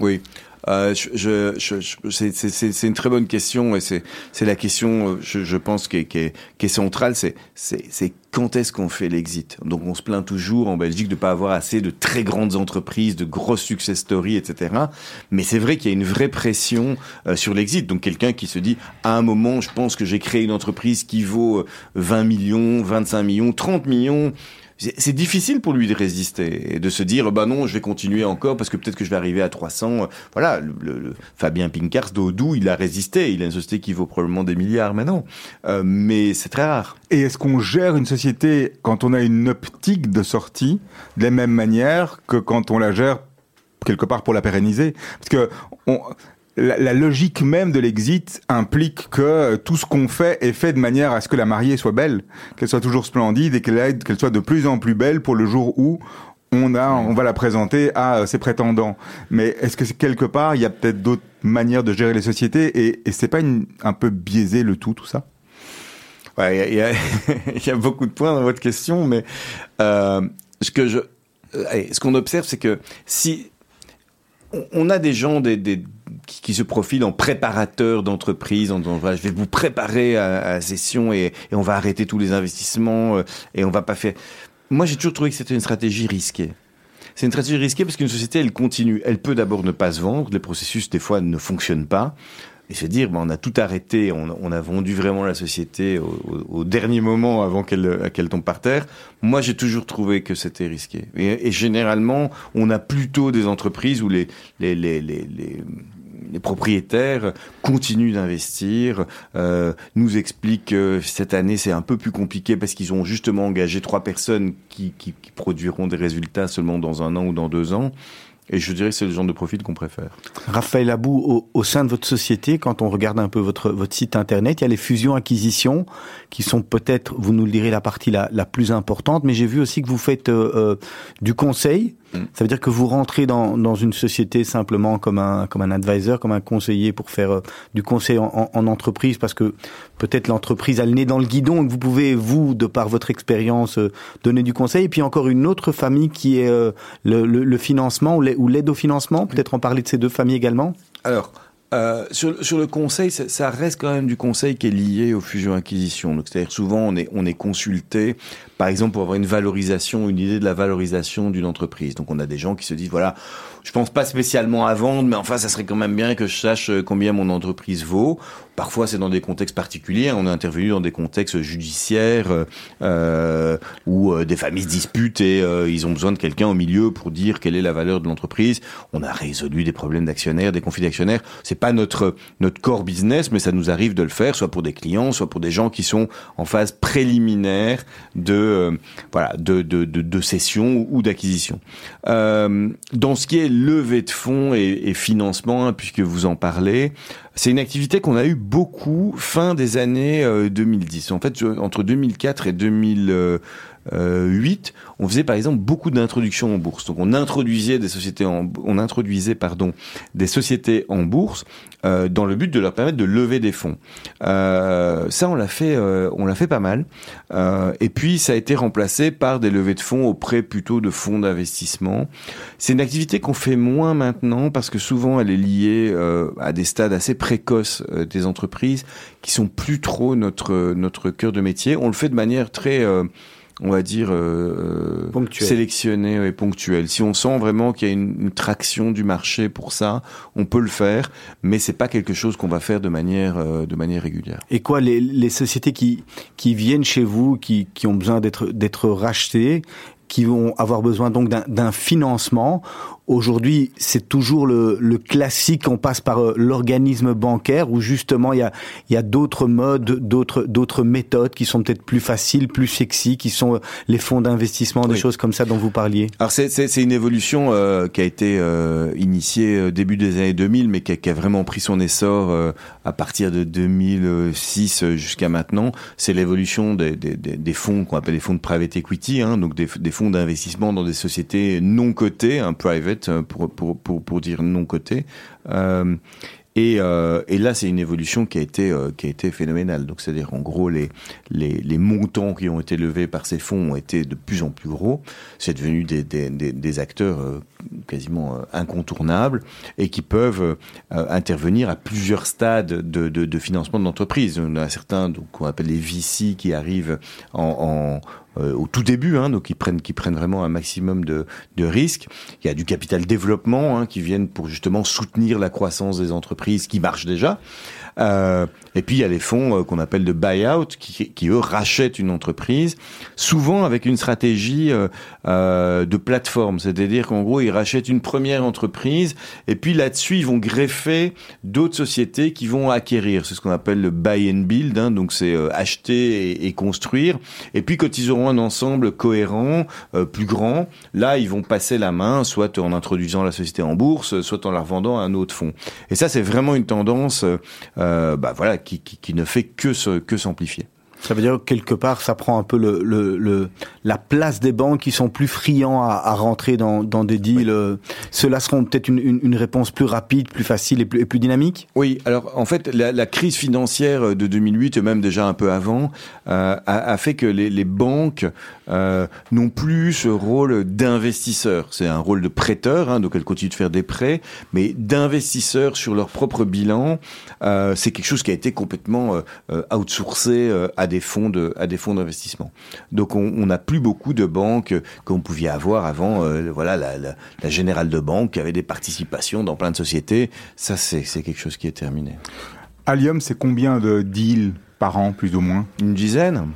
Oui. Euh, je, je, je, c'est- une très bonne question et c'est la question, euh, je, je pense, qui est, qui est, qui est centrale. C'est quand est-ce qu'on fait l'exit? Donc on se plaint toujours en Belgique de pas avoir assez de très grandes entreprises, de grosses success stories, etc. Mais c'est vrai qu'il y a une vraie pression euh, sur l'exit. Donc quelqu'un qui se dit à un moment, je pense que j'ai créé une entreprise qui vaut euh, 20 millions, 25 millions, 30 millions. C'est difficile pour lui de résister et de se dire bah non je vais continuer encore parce que peut-être que je vais arriver à 300 voilà le, Fabien Pinkars d'Odoo il a résisté. Il a une société qui vaut probablement des milliards maintenant. Euh, mais c'est très rare.
Et est-ce qu'on gère une société quand on a une optique de sortie de la même manière que quand on la gère quelque part pour la pérenniser? Parce que la, logique même de l'exit implique que tout ce qu'on fait est fait de manière à ce que la mariée soit belle, qu'elle soit toujours splendide et qu'elle soit de plus en plus belle pour le jour où on a, on va la présenter à euh, ses prétendants. Mais est-ce que quelque part, il y a peut-être d'autres manières de gérer les sociétés et, c'est pas une- un peu biaisé le tout, tout ça?
Ouais, il y [laughs] y a beaucoup de points dans votre question, mais euh, ce que je, euh, ce qu'on observe, c'est que si on, a des gens qui, se profilent en préparateurs d'entreprise, en disant je vais vous préparer à, à la session et, et on va arrêter tous les investissements euh, et on va pas faire. Moi, j'ai toujours trouvé que c'était une stratégie risquée. C'est une stratégie risquée parce qu'une société, elle continue. Elle peut d'abord ne pas se vendre. Les processus, des fois, ne fonctionnent pas. Et se dire, ben, on a tout arrêté, on, a vendu vraiment la société au, au- au dernier moment avant qu'elle qu'elle tombe par terre. Moi, j'ai toujours trouvé que c'était risqué. Et, et généralement, on a plutôt des entreprises où les, les, les, les, les les propriétaires continuent d'investir, euh, nous expliquent que cette année c'est un peu plus compliqué parce qu'ils ont justement engagé trois personnes qui, qui, qui produiront des résultats seulement dans un an ou dans deux ans. Et je dirais que c'est le genre de profil qu'on préfère.
Raphaël Abou, au, au sein de votre société, quand on regarde un peu votre, votre site internet, il y a les fusions-acquisitions qui sont peut-être, vous nous le direz, la partie la, la plus importante, mais j'ai vu aussi que vous faites euh, euh, du conseil. Ça veut dire que vous rentrez dans, dans une société simplement comme un, comme un advisor, comme un conseiller pour faire euh, du conseil en, en- en entreprise, parce que peut-être l'entreprise a le nez dans le guidon et que vous pouvez, vous, de par votre expérience, euh, donner du conseil. Et puis encore une autre famille qui est euh, le, le- le financement ou l'aide au financement. Peut-être en parler de ces deux familles également.
Alors, euh, sur, sur le conseil, ça, ça reste quand même du conseil qui est lié aux fusions-acquisitions. Donc, c'est-à-dire souvent on est on est consulté, par exemple pour avoir une valorisation, une idée de la valorisation d'une entreprise. Donc, on a des gens qui se disent voilà, je pense pas spécialement à vendre, mais enfin, ça serait quand même bien que je sache euh, combien mon entreprise vaut. Parfois, c'est dans des contextes particuliers. On est intervenu dans des contextes judiciaires euh, euh, où des familles se disputent et ils ont besoin de quelqu'un au milieu pour dire quelle est la valeur de l'entreprise. On a résolu des problèmes d'actionnaires, des conflits d'actionnaires. C'est pas notre notre core business, mais ça nous arrive de le faire, soit pour des clients, soit pour des gens qui sont en phase préliminaire de voilà de de de, de cession ou, d'acquisition. Dans ce qui est levée de fonds et, financement, hein, puisque vous en parlez, c'est une activité qu'on a eu beaucoup fin des années euh, 2010. En fait, entre 2004 et 2008, on faisait par exemple beaucoup d'introductions en bourse. Donc, on introduisait des sociétés en, on introduisait pardon des sociétés en bourse euh, dans le but de leur permettre de lever des fonds. Euh, ça, on l'a fait, euh, on l'a fait pas mal. Euh, et puis, ça a été remplacé par des levées de fonds auprès plutôt de fonds d'investissement. C'est une activité qu'on fait moins maintenant parce que souvent elle est liée euh, à des stades assez précoces euh, des entreprises qui sont plus trop notre notre cœur de métier. On le fait de manière très euh, on va dire, euh,
Ponctuel.
sélectionné et ponctuel. Si on sent vraiment qu'il y a une, une traction du marché pour ça, on peut le faire, mais c'est pas quelque chose qu'on va faire de manière, euh, de manière régulière.
Et quoi, les, les sociétés qui, qui viennent chez vous, qui, qui ont besoin d'être d'être rachetées, qui vont avoir besoin donc d'un- d'un financement. Aujourd'hui, c'est toujours le, le classique, on passe par euh, l'organisme bancaire où justement il y a, y a d'autres modes, d'autres d'autres méthodes qui sont peut-être plus faciles, plus sexy, qui sont euh, les fonds d'investissement, des choses comme ça dont vous parliez.
Alors c'est une évolution euh, qui a été euh, initiée euh, début des années 2000, mais qui a, qui a vraiment pris son essor euh, à partir de 2006 euh, jusqu'à maintenant. C'est l'évolution des, des, des, fonds qu'on appelle les fonds de private equity, hein, donc des, des fonds d'investissement dans des sociétés non cotées, un private euh, pour pour pour, dire non cotées. Euh, et, euh, et là, c'est une évolution qui a été qui a été phénoménale. Donc, c'est-à-dire en gros les, les montants qui ont été levés par ces fonds ont été de plus en plus gros. C'est devenu des des, des, acteurs quasiment euh, incontournables et qui peuvent euh, intervenir à plusieurs stades de, de, de financement de l'entreprise. On a certains qu'on appelle les VC qui arrivent en, euh, au tout début, hein, donc qui prennent qui prennent vraiment un maximum de, de risques. Il y a du capital développement hein, qui viennent pour justement soutenir la croissance des entreprises qui marchent déjà. Et puis il y a les fonds qu'on appelle de buyout qui, qui eux rachètent une entreprise, souvent avec une stratégie de plateforme, c'est-à-dire qu'en gros ils rachètent une première entreprise et puis là-dessus ils vont greffer d'autres sociétés qui vont acquérir. C'est ce qu'on appelle le buy and build, hein, donc c'est euh, acheter et, construire. Et puis quand ils auront un ensemble cohérent, euh, plus grand, là ils vont passer la main, soit en introduisant la société en bourse, soit en la revendant à un autre fonds. Et ça c'est vraiment une tendance, euh, bah voilà, qui, qui, qui ne fait que se, que s'amplifier.
Ça veut dire que quelque part, ça prend un peu le, le, le- la place des banques qui sont plus friands à, à rentrer dans, dans des deals. euh, Ceux-là seront peut-être une, une, une réponse plus rapide, plus facile et plus, et plus dynamique?
Oui, alors en fait, la, la crise financière de 2008 et même déjà un peu avant euh, a, a fait que les, les banques euh, n'ont plus ce rôle d'investisseur. C'est un rôle de prêteur, hein, donc elles continuent de faire des prêts, mais d'investisseur sur leur propre bilan, euh, c'est quelque chose qui a été complètement outsourcé à des fonds de à des fonds d'investissement. Donc on n'a plus beaucoup de banques qu'on pouvait avoir avant. euh, voilà, la, la, la générale de banque qui avait des participations dans plein de sociétés. Ça, c'est quelque chose qui est terminé.
Allium, c'est combien de deals par an, plus ou moins?
Une dizaine.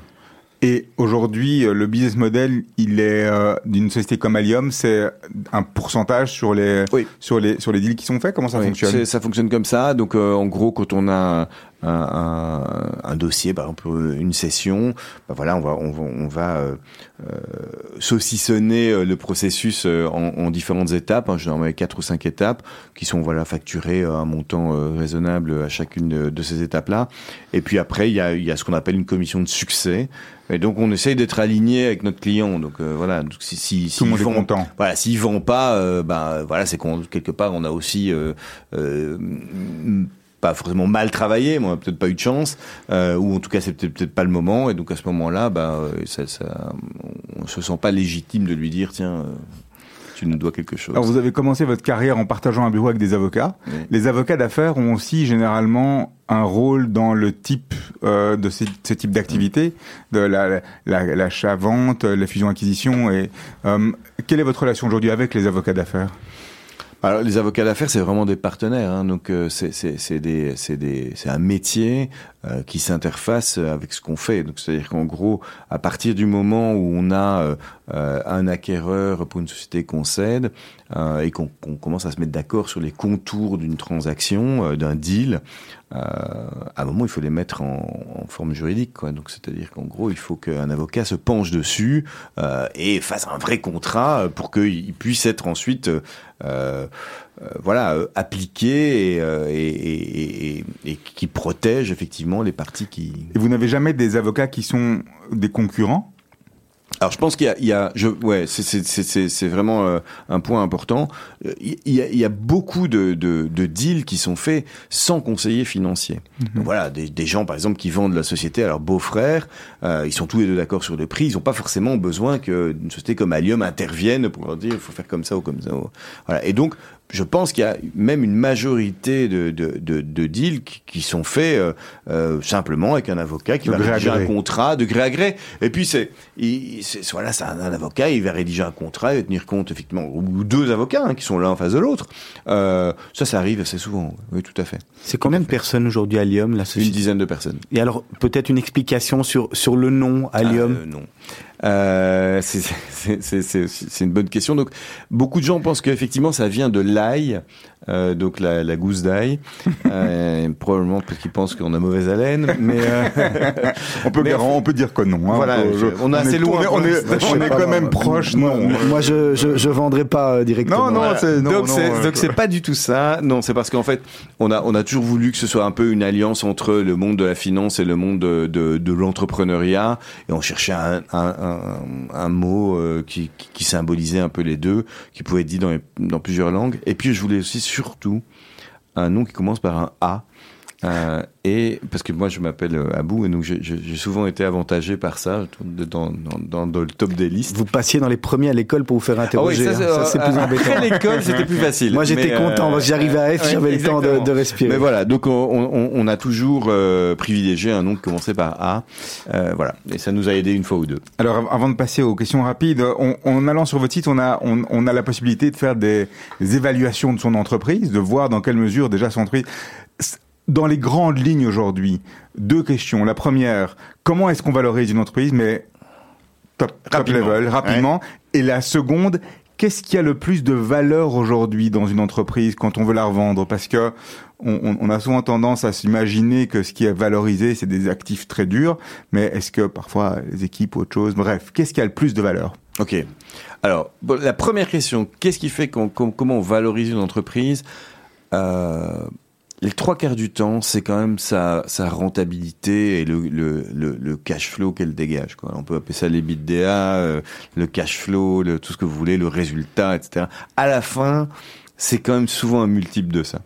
Et aujourd'hui, euh, le business model, il est euh, d'une société comme Allium, c'est un pourcentage sur les
Oui.
sur les sur les deals qui sont faits? Comment ça
Oui,
fonctionne?
Ça fonctionne comme ça. Donc, euh, en gros, quand on a un, un, un dossier, par exemple une session, bah voilà, on va on va, on va euh, euh, saucissonner euh, le processus euh, en, en différentes étapes. Hein, généralement quatre ou cinq étapes qui sont voilà facturées à un montant euh, raisonnable à chacune de, de ces étapes-là. Et puis après, il y a, y a ce qu'on appelle une commission de succès. Et donc, on essaye d'être aligné avec notre client. Donc euh, voilà, donc, si, si,
Tout le monde
s'ils
est
vont-
content.
voilà, s'ils vendent pas, euh, ben voilà, c'est qu'on quelque part on a aussi euh, euh, pas forcément mal travaillé, mais on a peut-être pas eu de chance, euh, ou en tout cas c'est peut-être pas le moment, et donc à ce moment-là, ben euh, ça, ça, on se sent pas légitime de lui dire tiens, euh, tu nous dois quelque chose.
Alors vous avez commencé votre carrière en partageant un bureau avec des avocats.
Oui.
Les avocats d'affaires ont aussi généralement un rôle dans le type euh, de ces, ce type d'activité, de la- la- l'achat-vente, la, fusion-acquisition. Et quelle est votre relation aujourd'hui avec les avocats d'affaires?
Alors les avocats d'affaires, c'est vraiment des partenaires. Hein, donc euh, c'est des des c'est un métier euh, qui s'interface avec ce qu'on fait. Donc c'est à dire qu'en gros, à partir du moment où on a euh, euh, un acquéreur pour une société qu'on cède euh, et qu'on qu'on commence à se mettre d'accord sur les contours d'une transaction, euh, d'un deal, à un moment il faut les mettre en, en forme juridique. Quoi. Donc c'est-à-dire qu'en gros, il faut qu'un avocat se penche dessus et fasse un vrai contrat pour qu'il puisse être ensuite voilà, euh, appliqué et, euh, et, et, et, et qui protège effectivement les parties qui.
Et vous n'avez jamais des avocats qui sont des concurrents?
Alors je pense qu'il y a, il y a je, ouais, c'est c'est c'est c'est c'est vraiment euh, un point important. Euh, Il y a, il y a beaucoup de, de de deals qui sont faits sans conseiller financier. Donc voilà, des, des gens par exemple qui vendent la société à leur beau-frère, euh, ils sont tous les deux d'accord sur le prix, ils n'ont pas forcément besoin que une société comme Allium intervienne pour leur dire il faut faire comme ça ou comme ça. Voilà. Et donc je pense qu'il y a même une majorité de, de, de, de deals qui, qui sont faits euh, euh, simplement avec un avocat qui
De
va rédiger un contrat de gré à gré. Et puis c'est, il, c'est voilà, c'est un, un avocat, il va rédiger un contrat, il va tenir compte effectivement, ou deux avocats hein, qui sont l'un en face de l'autre. Euh, ça, ça arrive assez souvent. Oui, tout à fait.
C'est combien de personnes aujourd'hui à Lyon, la
Une
société?
dizaine de personnes.
Et alors, peut-être une explication sur, sur le nom Allium?
Euh, non. Euh, c'est- une bonne question. Donc, beaucoup de gens pensent qu'effectivement, ça vient de l'ail, euh, donc la, la gousse d'ail. [laughs] Euh, probablement parce qu'ils pensent qu'on a mauvaise haleine. Mais euh, [laughs]
On peut,
Mais-
dire, on peut dire que non. hein.
Voilà,
on, peut-
je- on est assez loin
On est, on on quand
moi,
même proche.
Moi,
Non,
moi, je, je, je vendrai pas directement.
non, non,
Voilà.
c'est non,
donc c'est donc c'est pas du tout ça. Non, c'est parce qu'en fait, on a on a toujours voulu que ce soit un peu une alliance entre le monde de la finance et le monde de de, de l'entrepreneuriat, et on cherchait un un, un, un mot euh, qui, symbolisait un peu les deux, qui pouvait être dit dans plusieurs langues. Et puis je voulais aussi surtout un nom qui commence par un A. Euh, et parce que moi je m'appelle euh, Abou et donc j'ai- j'ai j'ai souvent été avantagé par ça dans, dans, dans, le top des listes.
Vous passiez dans les premiers à l'école pour vous faire
Ah oui,
interroger.
ça,
hein.
c'est-
Ça, c'est plus
euh,
embêtant.
Après l'école, c'était plus facile.
Moi, j'étais
Mais,
content,
euh,
j'arrivais à F,
ouais,
j'avais le temps de, de respirer.
Mais voilà, donc on, on, on a toujours euh, privilégié un nom qui commençait par A. Euh, voilà, et ça nous a aidé une fois ou deux.
Alors, av- avant de passer aux questions rapides, on- en allant sur votre site, on a, on, on a la possibilité de faire des, des évaluations de son entreprise, de voir dans quelle mesure déjà son entreprise. Dans les grandes lignes aujourd'hui, deux questions. La première, comment est-ce qu'on valorise une entreprise, mais top, level, rapidement. Et la seconde, qu'est-ce qui a le plus de valeur aujourd'hui dans une entreprise quand on veut la revendre? Parce que on, a souvent tendance à s'imaginer que ce qui est valorisé, c'est des actifs très durs, mais est-ce que parfois les équipes ou autre chose? Bref, qu'est-ce qui a le plus de valeur?
Ok. Alors, bon, la première question, qu'est-ce qui fait qu'on, com- comment on valorise une entreprise? Euh, Les trois quarts du temps, c'est quand même sa, sa rentabilité et le, le, le, le cash flow qu'elle dégage. Quoi. On peut appeler ça l'EBITDA, euh, le cash flow, le, tout ce que vous voulez, le résultat, etc. À la fin, c'est quand même souvent un multiple de ça.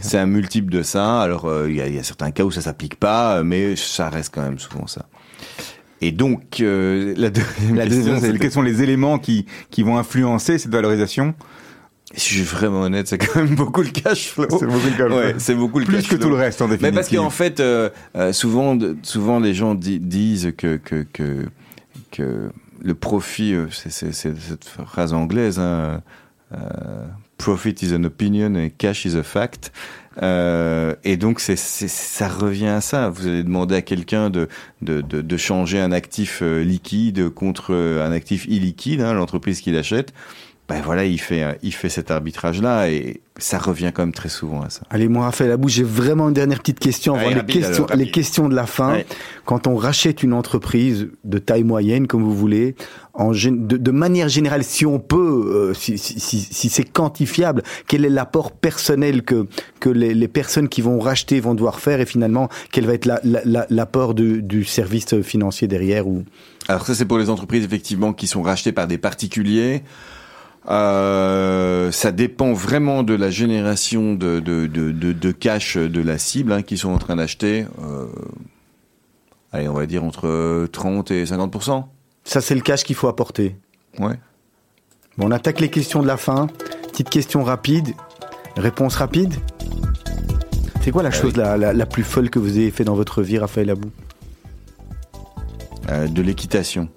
C'est
un multiple de ça. Alors, euh, il y, a, il y a certains cas où ça s'applique pas, euh, mais ça reste quand même souvent ça. Et donc, euh, la deuxième
La
question,
c'est quels sont les éléments qui, qui vont influencer cette valorisation?
Si je suis vraiment honnête, c'est quand même [laughs] beaucoup le cash flow.
C'est beaucoup le cash flow.
Ouais, c'est beaucoup le
Plus
cash
que tout le reste, en
Mais
définitive.
parce qu'en fait, euh, euh, souvent, souvent les gens di- disent que que que, que le profit, euh, c'est cette phrase anglaise, hein, euh, profit is an opinion et cash is a fact. Euh, et donc c'est ça revient à ça. Vous allez demander à quelqu'un de, de, de, de changer un actif liquide contre un actif illiquide, hein, l'entreprise qui l'achète. Ben voilà, il fait euh, il fait cet arbitrage là et ça revient quand même très souvent à ça.
Allez, moi, Raphaël Abou, j'ai vraiment une dernière petite question avant
Allez,
les,
rapide,
questions,
alors,
les questions de la fin. Quand on rachète une entreprise de taille moyenne, comme vous voulez, en, de, de manière générale, si on peut, euh, si, si, si, si c'est quantifiable, quel est l'apport personnel que, que les, les personnes qui vont racheter vont devoir faire et finalement, quel va être la- la- la- l'apport du, du service financier derrière ou...
Alors ça c'est pour les entreprises effectivement qui sont rachetées par des particuliers. Euh, ça dépend vraiment de la génération de, de, de, de, de cash de la cible hein, qui sont en train d'acheter. Euh, allez, on va dire entre 30 et 50%
Ça, c'est le cash qu'il faut apporter.
Ouais.
Bon, on attaque les questions de la fin. Petite question rapide. Réponse rapide. C'est quoi la chose la, la, la plus folle que vous ayez fait dans votre vie, Raphaël Abou?
Euh, de l'équitation.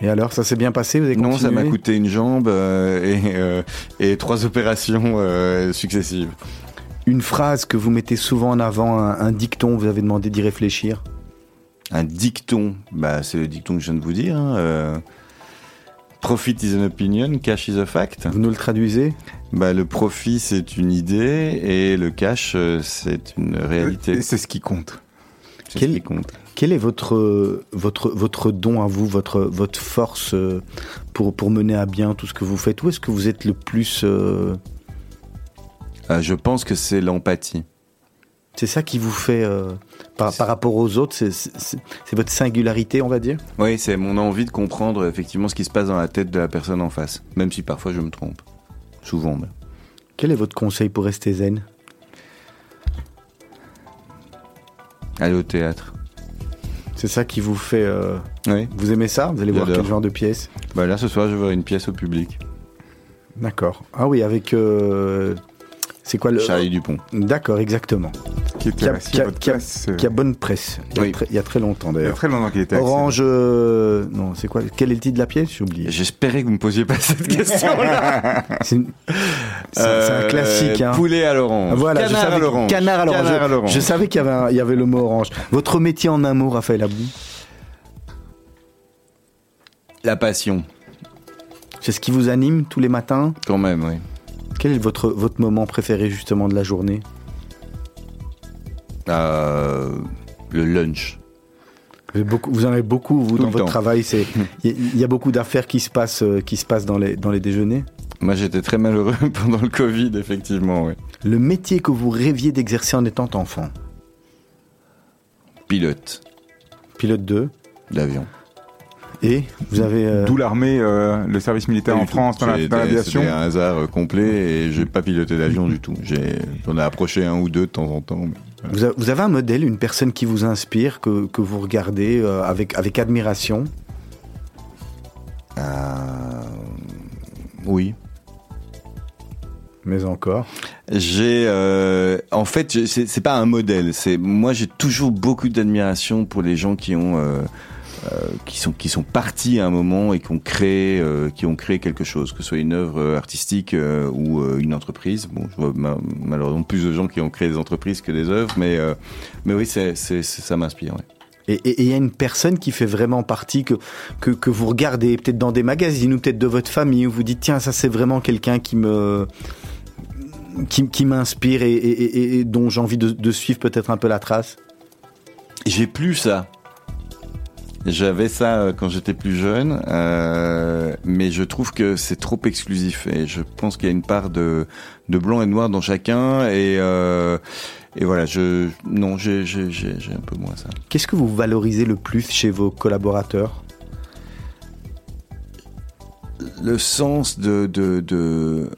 Et alors, ça s'est bien passé Vous avez
Non, ça m'a coûté une jambe euh, et, euh, et trois opérations euh, successives.
Une phrase que vous mettez souvent en avant, un, un dicton, vous avez demandé d'y réfléchir?
Un dicton, bah, c'est le dicton que je viens de vous dire. hein, euh, Profit is an opinion, cash is a fact.
Vous nous le traduisez?
Bah, le profit, c'est une idée et le cash, c'est une réalité.
C'est ce qui compte.
C'est
Quel-
ce qui compte.
Quel est votre, votre, votre don à vous, votre, votre force euh, pour, pour mener à bien tout ce que vous faites? Où est-ce que vous êtes le plus... euh,
Euh, je pense que c'est l'empathie.
C'est ça qui vous fait, euh, par, par rapport aux autres, c'est- votre singularité, on va dire?
Oui, c'est mon envie de comprendre effectivement ce qui se passe dans la tête de la personne en face, même si parfois je me trompe. Souvent.
Quel est votre conseil pour rester zen?
Aller au théâtre.
C'est ça qui vous fait... euh,
Oui.
Vous aimez ça? Vous allez voir quel genre de pièce?
Bah là, ce soir, je vais voir une pièce au public.
D'accord. Ah oui, avec. euh, c'est quoi le.
Charlie Dupont.
D'accord, exactement.
Qui était
Qui a,
assis
qui a-
à votre
qui a-
place, euh,
qui a bonne presse. Il y a,
Oui.
très, il y a très longtemps
Il y a
d'ailleurs.
très longtemps qu'il était assis.
Orange. euh, Non, c'est quoi Quel est le titre de la pièce? J'ai oublié.
J'espérais que vous me posiez pas cette question-là. [laughs]
C'est un
Euh,
classique. Hein.
Poulet à l'orange.
Voilà, je
Canard
savais
à
que-
l'orange.
Canard à l'orange.
Canard à
Je- savais qu'il y avait, un- il y avait le mot orange. Votre métier en un mot, Raphaël Abou?
La passion,
C'est ce qui vous anime tous les matins?
Quand même, oui.
Quel est votre, votre moment préféré justement de la journée?
Euh, le lunch.
vous, avez beaucoup- vous en avez beaucoup, vous,
Tout
dans votre
temps.
travail. [laughs] Il y, a- il y a beaucoup d'affaires qui se passent, euh, qui se passent dans, les, dans les déjeuners?
Moi, j'étais très malheureux [laughs] pendant le Covid, effectivement, oui.
Le métier que vous rêviez d'exercer en étant enfant?
Pilote
Pilote 2.
d'avion.
Et vous avez. euh,
D'où l'armée, euh, le service militaire en. France, dans la-
J'ai
dans
été-
l'aviation.
C'était un hasard euh, complet et j'ai pas piloté d'avion du tout. J'en ai approché un ou deux de temps en temps. mais-
vous, a- vous avez un modèle, une personne qui vous inspire, que, que vous regardez euh, avec, avec admiration?
Euh, oui.
Mais encore?
J'ai, euh, en fait, c'est, pas un modèle. C'est moi, j'ai toujours beaucoup d'admiration pour les gens qui ont, euh, euh, qui sont, qui sont partis à un moment et qui ont créé, euh, qui ont créé quelque chose, que ce soit une œuvre euh, artistique euh, ou euh, une entreprise. Bon, je vois ma- malheureusement plus de gens qui ont créé des entreprises que des œuvres, mais, euh, mais oui, c'est, ça m'inspire. ouais.
Et il y a une personne qui fait vraiment partie, que, que, que vous regardez peut-être dans des magazines ou peut-être de votre famille, où vous dites tiens, ça c'est vraiment quelqu'un qui me. qui, qui m'inspire et, et- et- et dont j'ai envie de, de suivre peut-être un peu la trace?
J'ai plus ça. J'avais ça euh, quand j'étais plus jeune, euh, mais je trouve que c'est trop exclusif et je pense qu'il y a une part de, de blanc et de noir dans chacun et, euh, et voilà, je non, j'ai j'ai j'ai j'ai un peu moins ça.
Qu'est-ce que vous valorisez le plus chez vos collaborateurs?
Le sens de de, de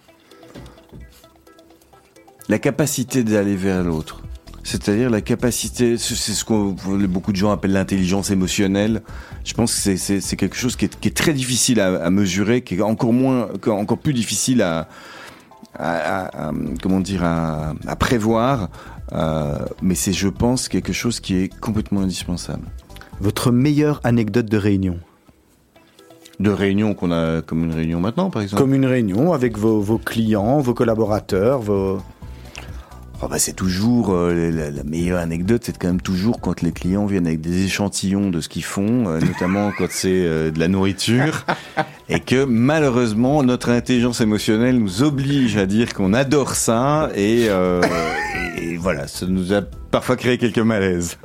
la capacité d'aller vers l'autre. C'est-à-dire la capacité, c'est ce que beaucoup de gens appellent l'intelligence émotionnelle. Je pense que c'est- quelque chose qui est, qui est très difficile à, à mesurer, qui est encore moins, encore plus difficile à, à- à- à- comment dire, à, à prévoir. Euh, mais c'est, je pense, quelque chose qui est complètement indispensable.
Votre meilleure anecdote de réunion?
De réunion qu'on a comme une réunion maintenant, par exemple.
Comme une réunion avec vos, vos clients, vos collaborateurs, vos...
Oh bah c'est toujours euh, la, la meilleure anecdote, c'est quand même toujours quand les clients viennent avec des échantillons de ce qu'ils font, euh, notamment quand c'est euh, de la nourriture, [laughs] et que malheureusement notre intelligence émotionnelle nous oblige à dire qu'on adore ça, et, et, voilà, ça nous a parfois créé quelques malaises.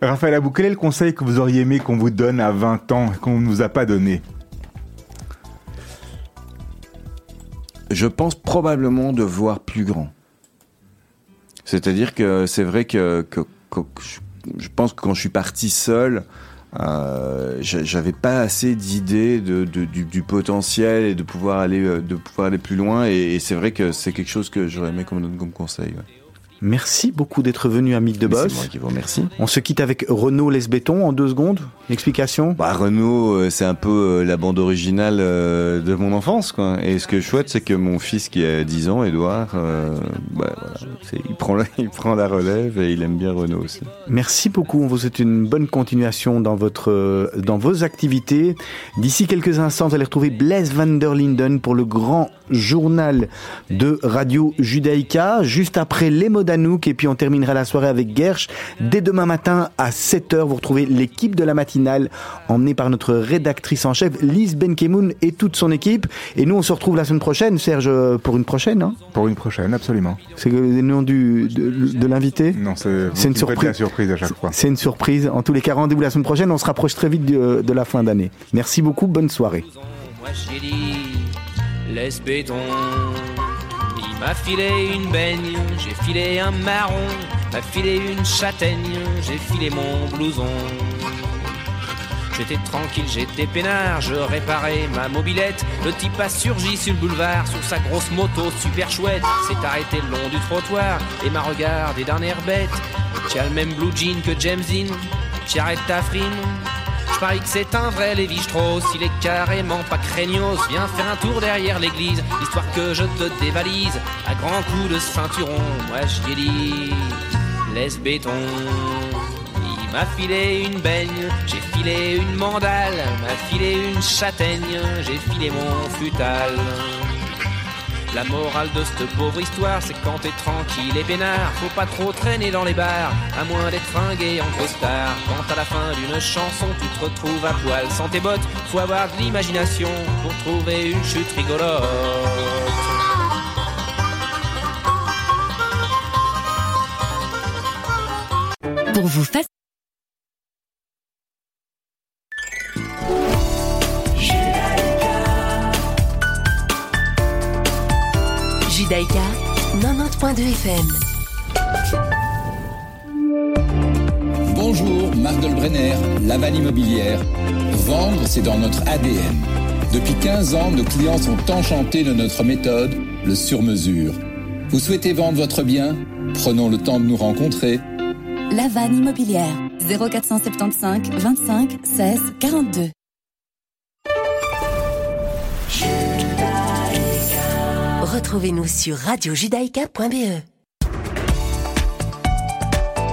Raphaël Abou, quel est le conseil que vous auriez aimé qu'on vous donne à 20 ans qu'on ne nous a pas donné?
Je pense probablement de voir plus grand. C'est-à-dire que c'est vrai que, que- que je, pense que quand je suis parti seul, euh, j'a- j'avais pas assez d'idées de, de- du, du potentiel et de pouvoir aller euh, de pouvoir aller plus loin. Et, et c'est vrai que c'est quelque chose que j'aurais aimé comme conseil.
Merci beaucoup d'être venu à Mythe de
Mais C'est
Boss.
moi qui vous remercie.
On se quitte avec Renaud Lesbéton en deux secondes. Une explication?
Bah Renault, euh, c'est un peu euh, la bande originale euh, de mon enfance, quoi. Et ce que je souhaite, c'est que mon fils qui a 10 ans, Edouard, euh, bah, voilà, il prend la, [laughs] il prend la relève et il aime bien Renault aussi.
Merci beaucoup. On vous souhaite une bonne continuation dans, votre, dans vos activités. D'ici quelques instants, vous allez retrouver Blaise van der Linden pour le grand journal de Radio Judaïka. Juste après les mots d'Anouk. Et puis on terminera la soirée avec Gersh. Dès demain matin à 7h, vous retrouvez l'équipe de la matinale emmenée par notre rédactrice en chef, Lise Benkemoun et toute son équipe. Et nous, on se retrouve la semaine prochaine, Serge, pour une prochaine. hein.
Pour une prochaine, absolument.
C'est le nom du, de, de l'invité?
Non, c'est
une surprise.
la surprise à chaque fois.
C'est une surprise. En tous les cas, rendez-vous la semaine prochaine. On se rapproche très vite de, de la fin d'année. Merci beaucoup. Bonne soirée.
Laisse béton. Il m'a filé une baigne, j'ai filé un marron, m'a filé une châtaigne, j'ai filé mon blouson. J'étais tranquille, j'étais peinard, je réparais ma mobilette. Le type a surgi sur le boulevard, sur sa grosse moto super chouette. S'est arrêté le long du trottoir et m'a regardé d'un air bête. Tu le même blue jean que James Dean, tu arrêtes ta frime. Je parie que c'est un vrai Lévi Strauss, il est carrément pas craignos. Viens faire un tour derrière l'église, histoire que je te dévalise. À grands coups de ceinturon, moi j'y ai dit, laisse béton. Il m'a filé une baigne, j'ai filé une mandale, m'a filé une châtaigne, j'ai filé mon futal. La morale de cette pauvre histoire, c'est quand t'es tranquille et peinard, faut pas trop traîner dans les bars, à moins d'être fringué en costard. Quand à la fin d'une chanson, tu te retrouves à poil sans tes bottes, faut avoir de l'imagination pour trouver une chute rigolote.
Pour vous faciliter Judaïka 90.2 FM.
Bonjour, Marc Dolbrenner, Laval Immobilière. Vendre, c'est dans notre ADN. Depuis 15 ans, nos clients sont enchantés de notre méthode, le sur-mesure. Vous souhaitez vendre votre bien? Prenons le temps de nous rencontrer.
Laval Immobilière 0475 25 16 42. Retrouvez-nous sur radiojudaïka.be.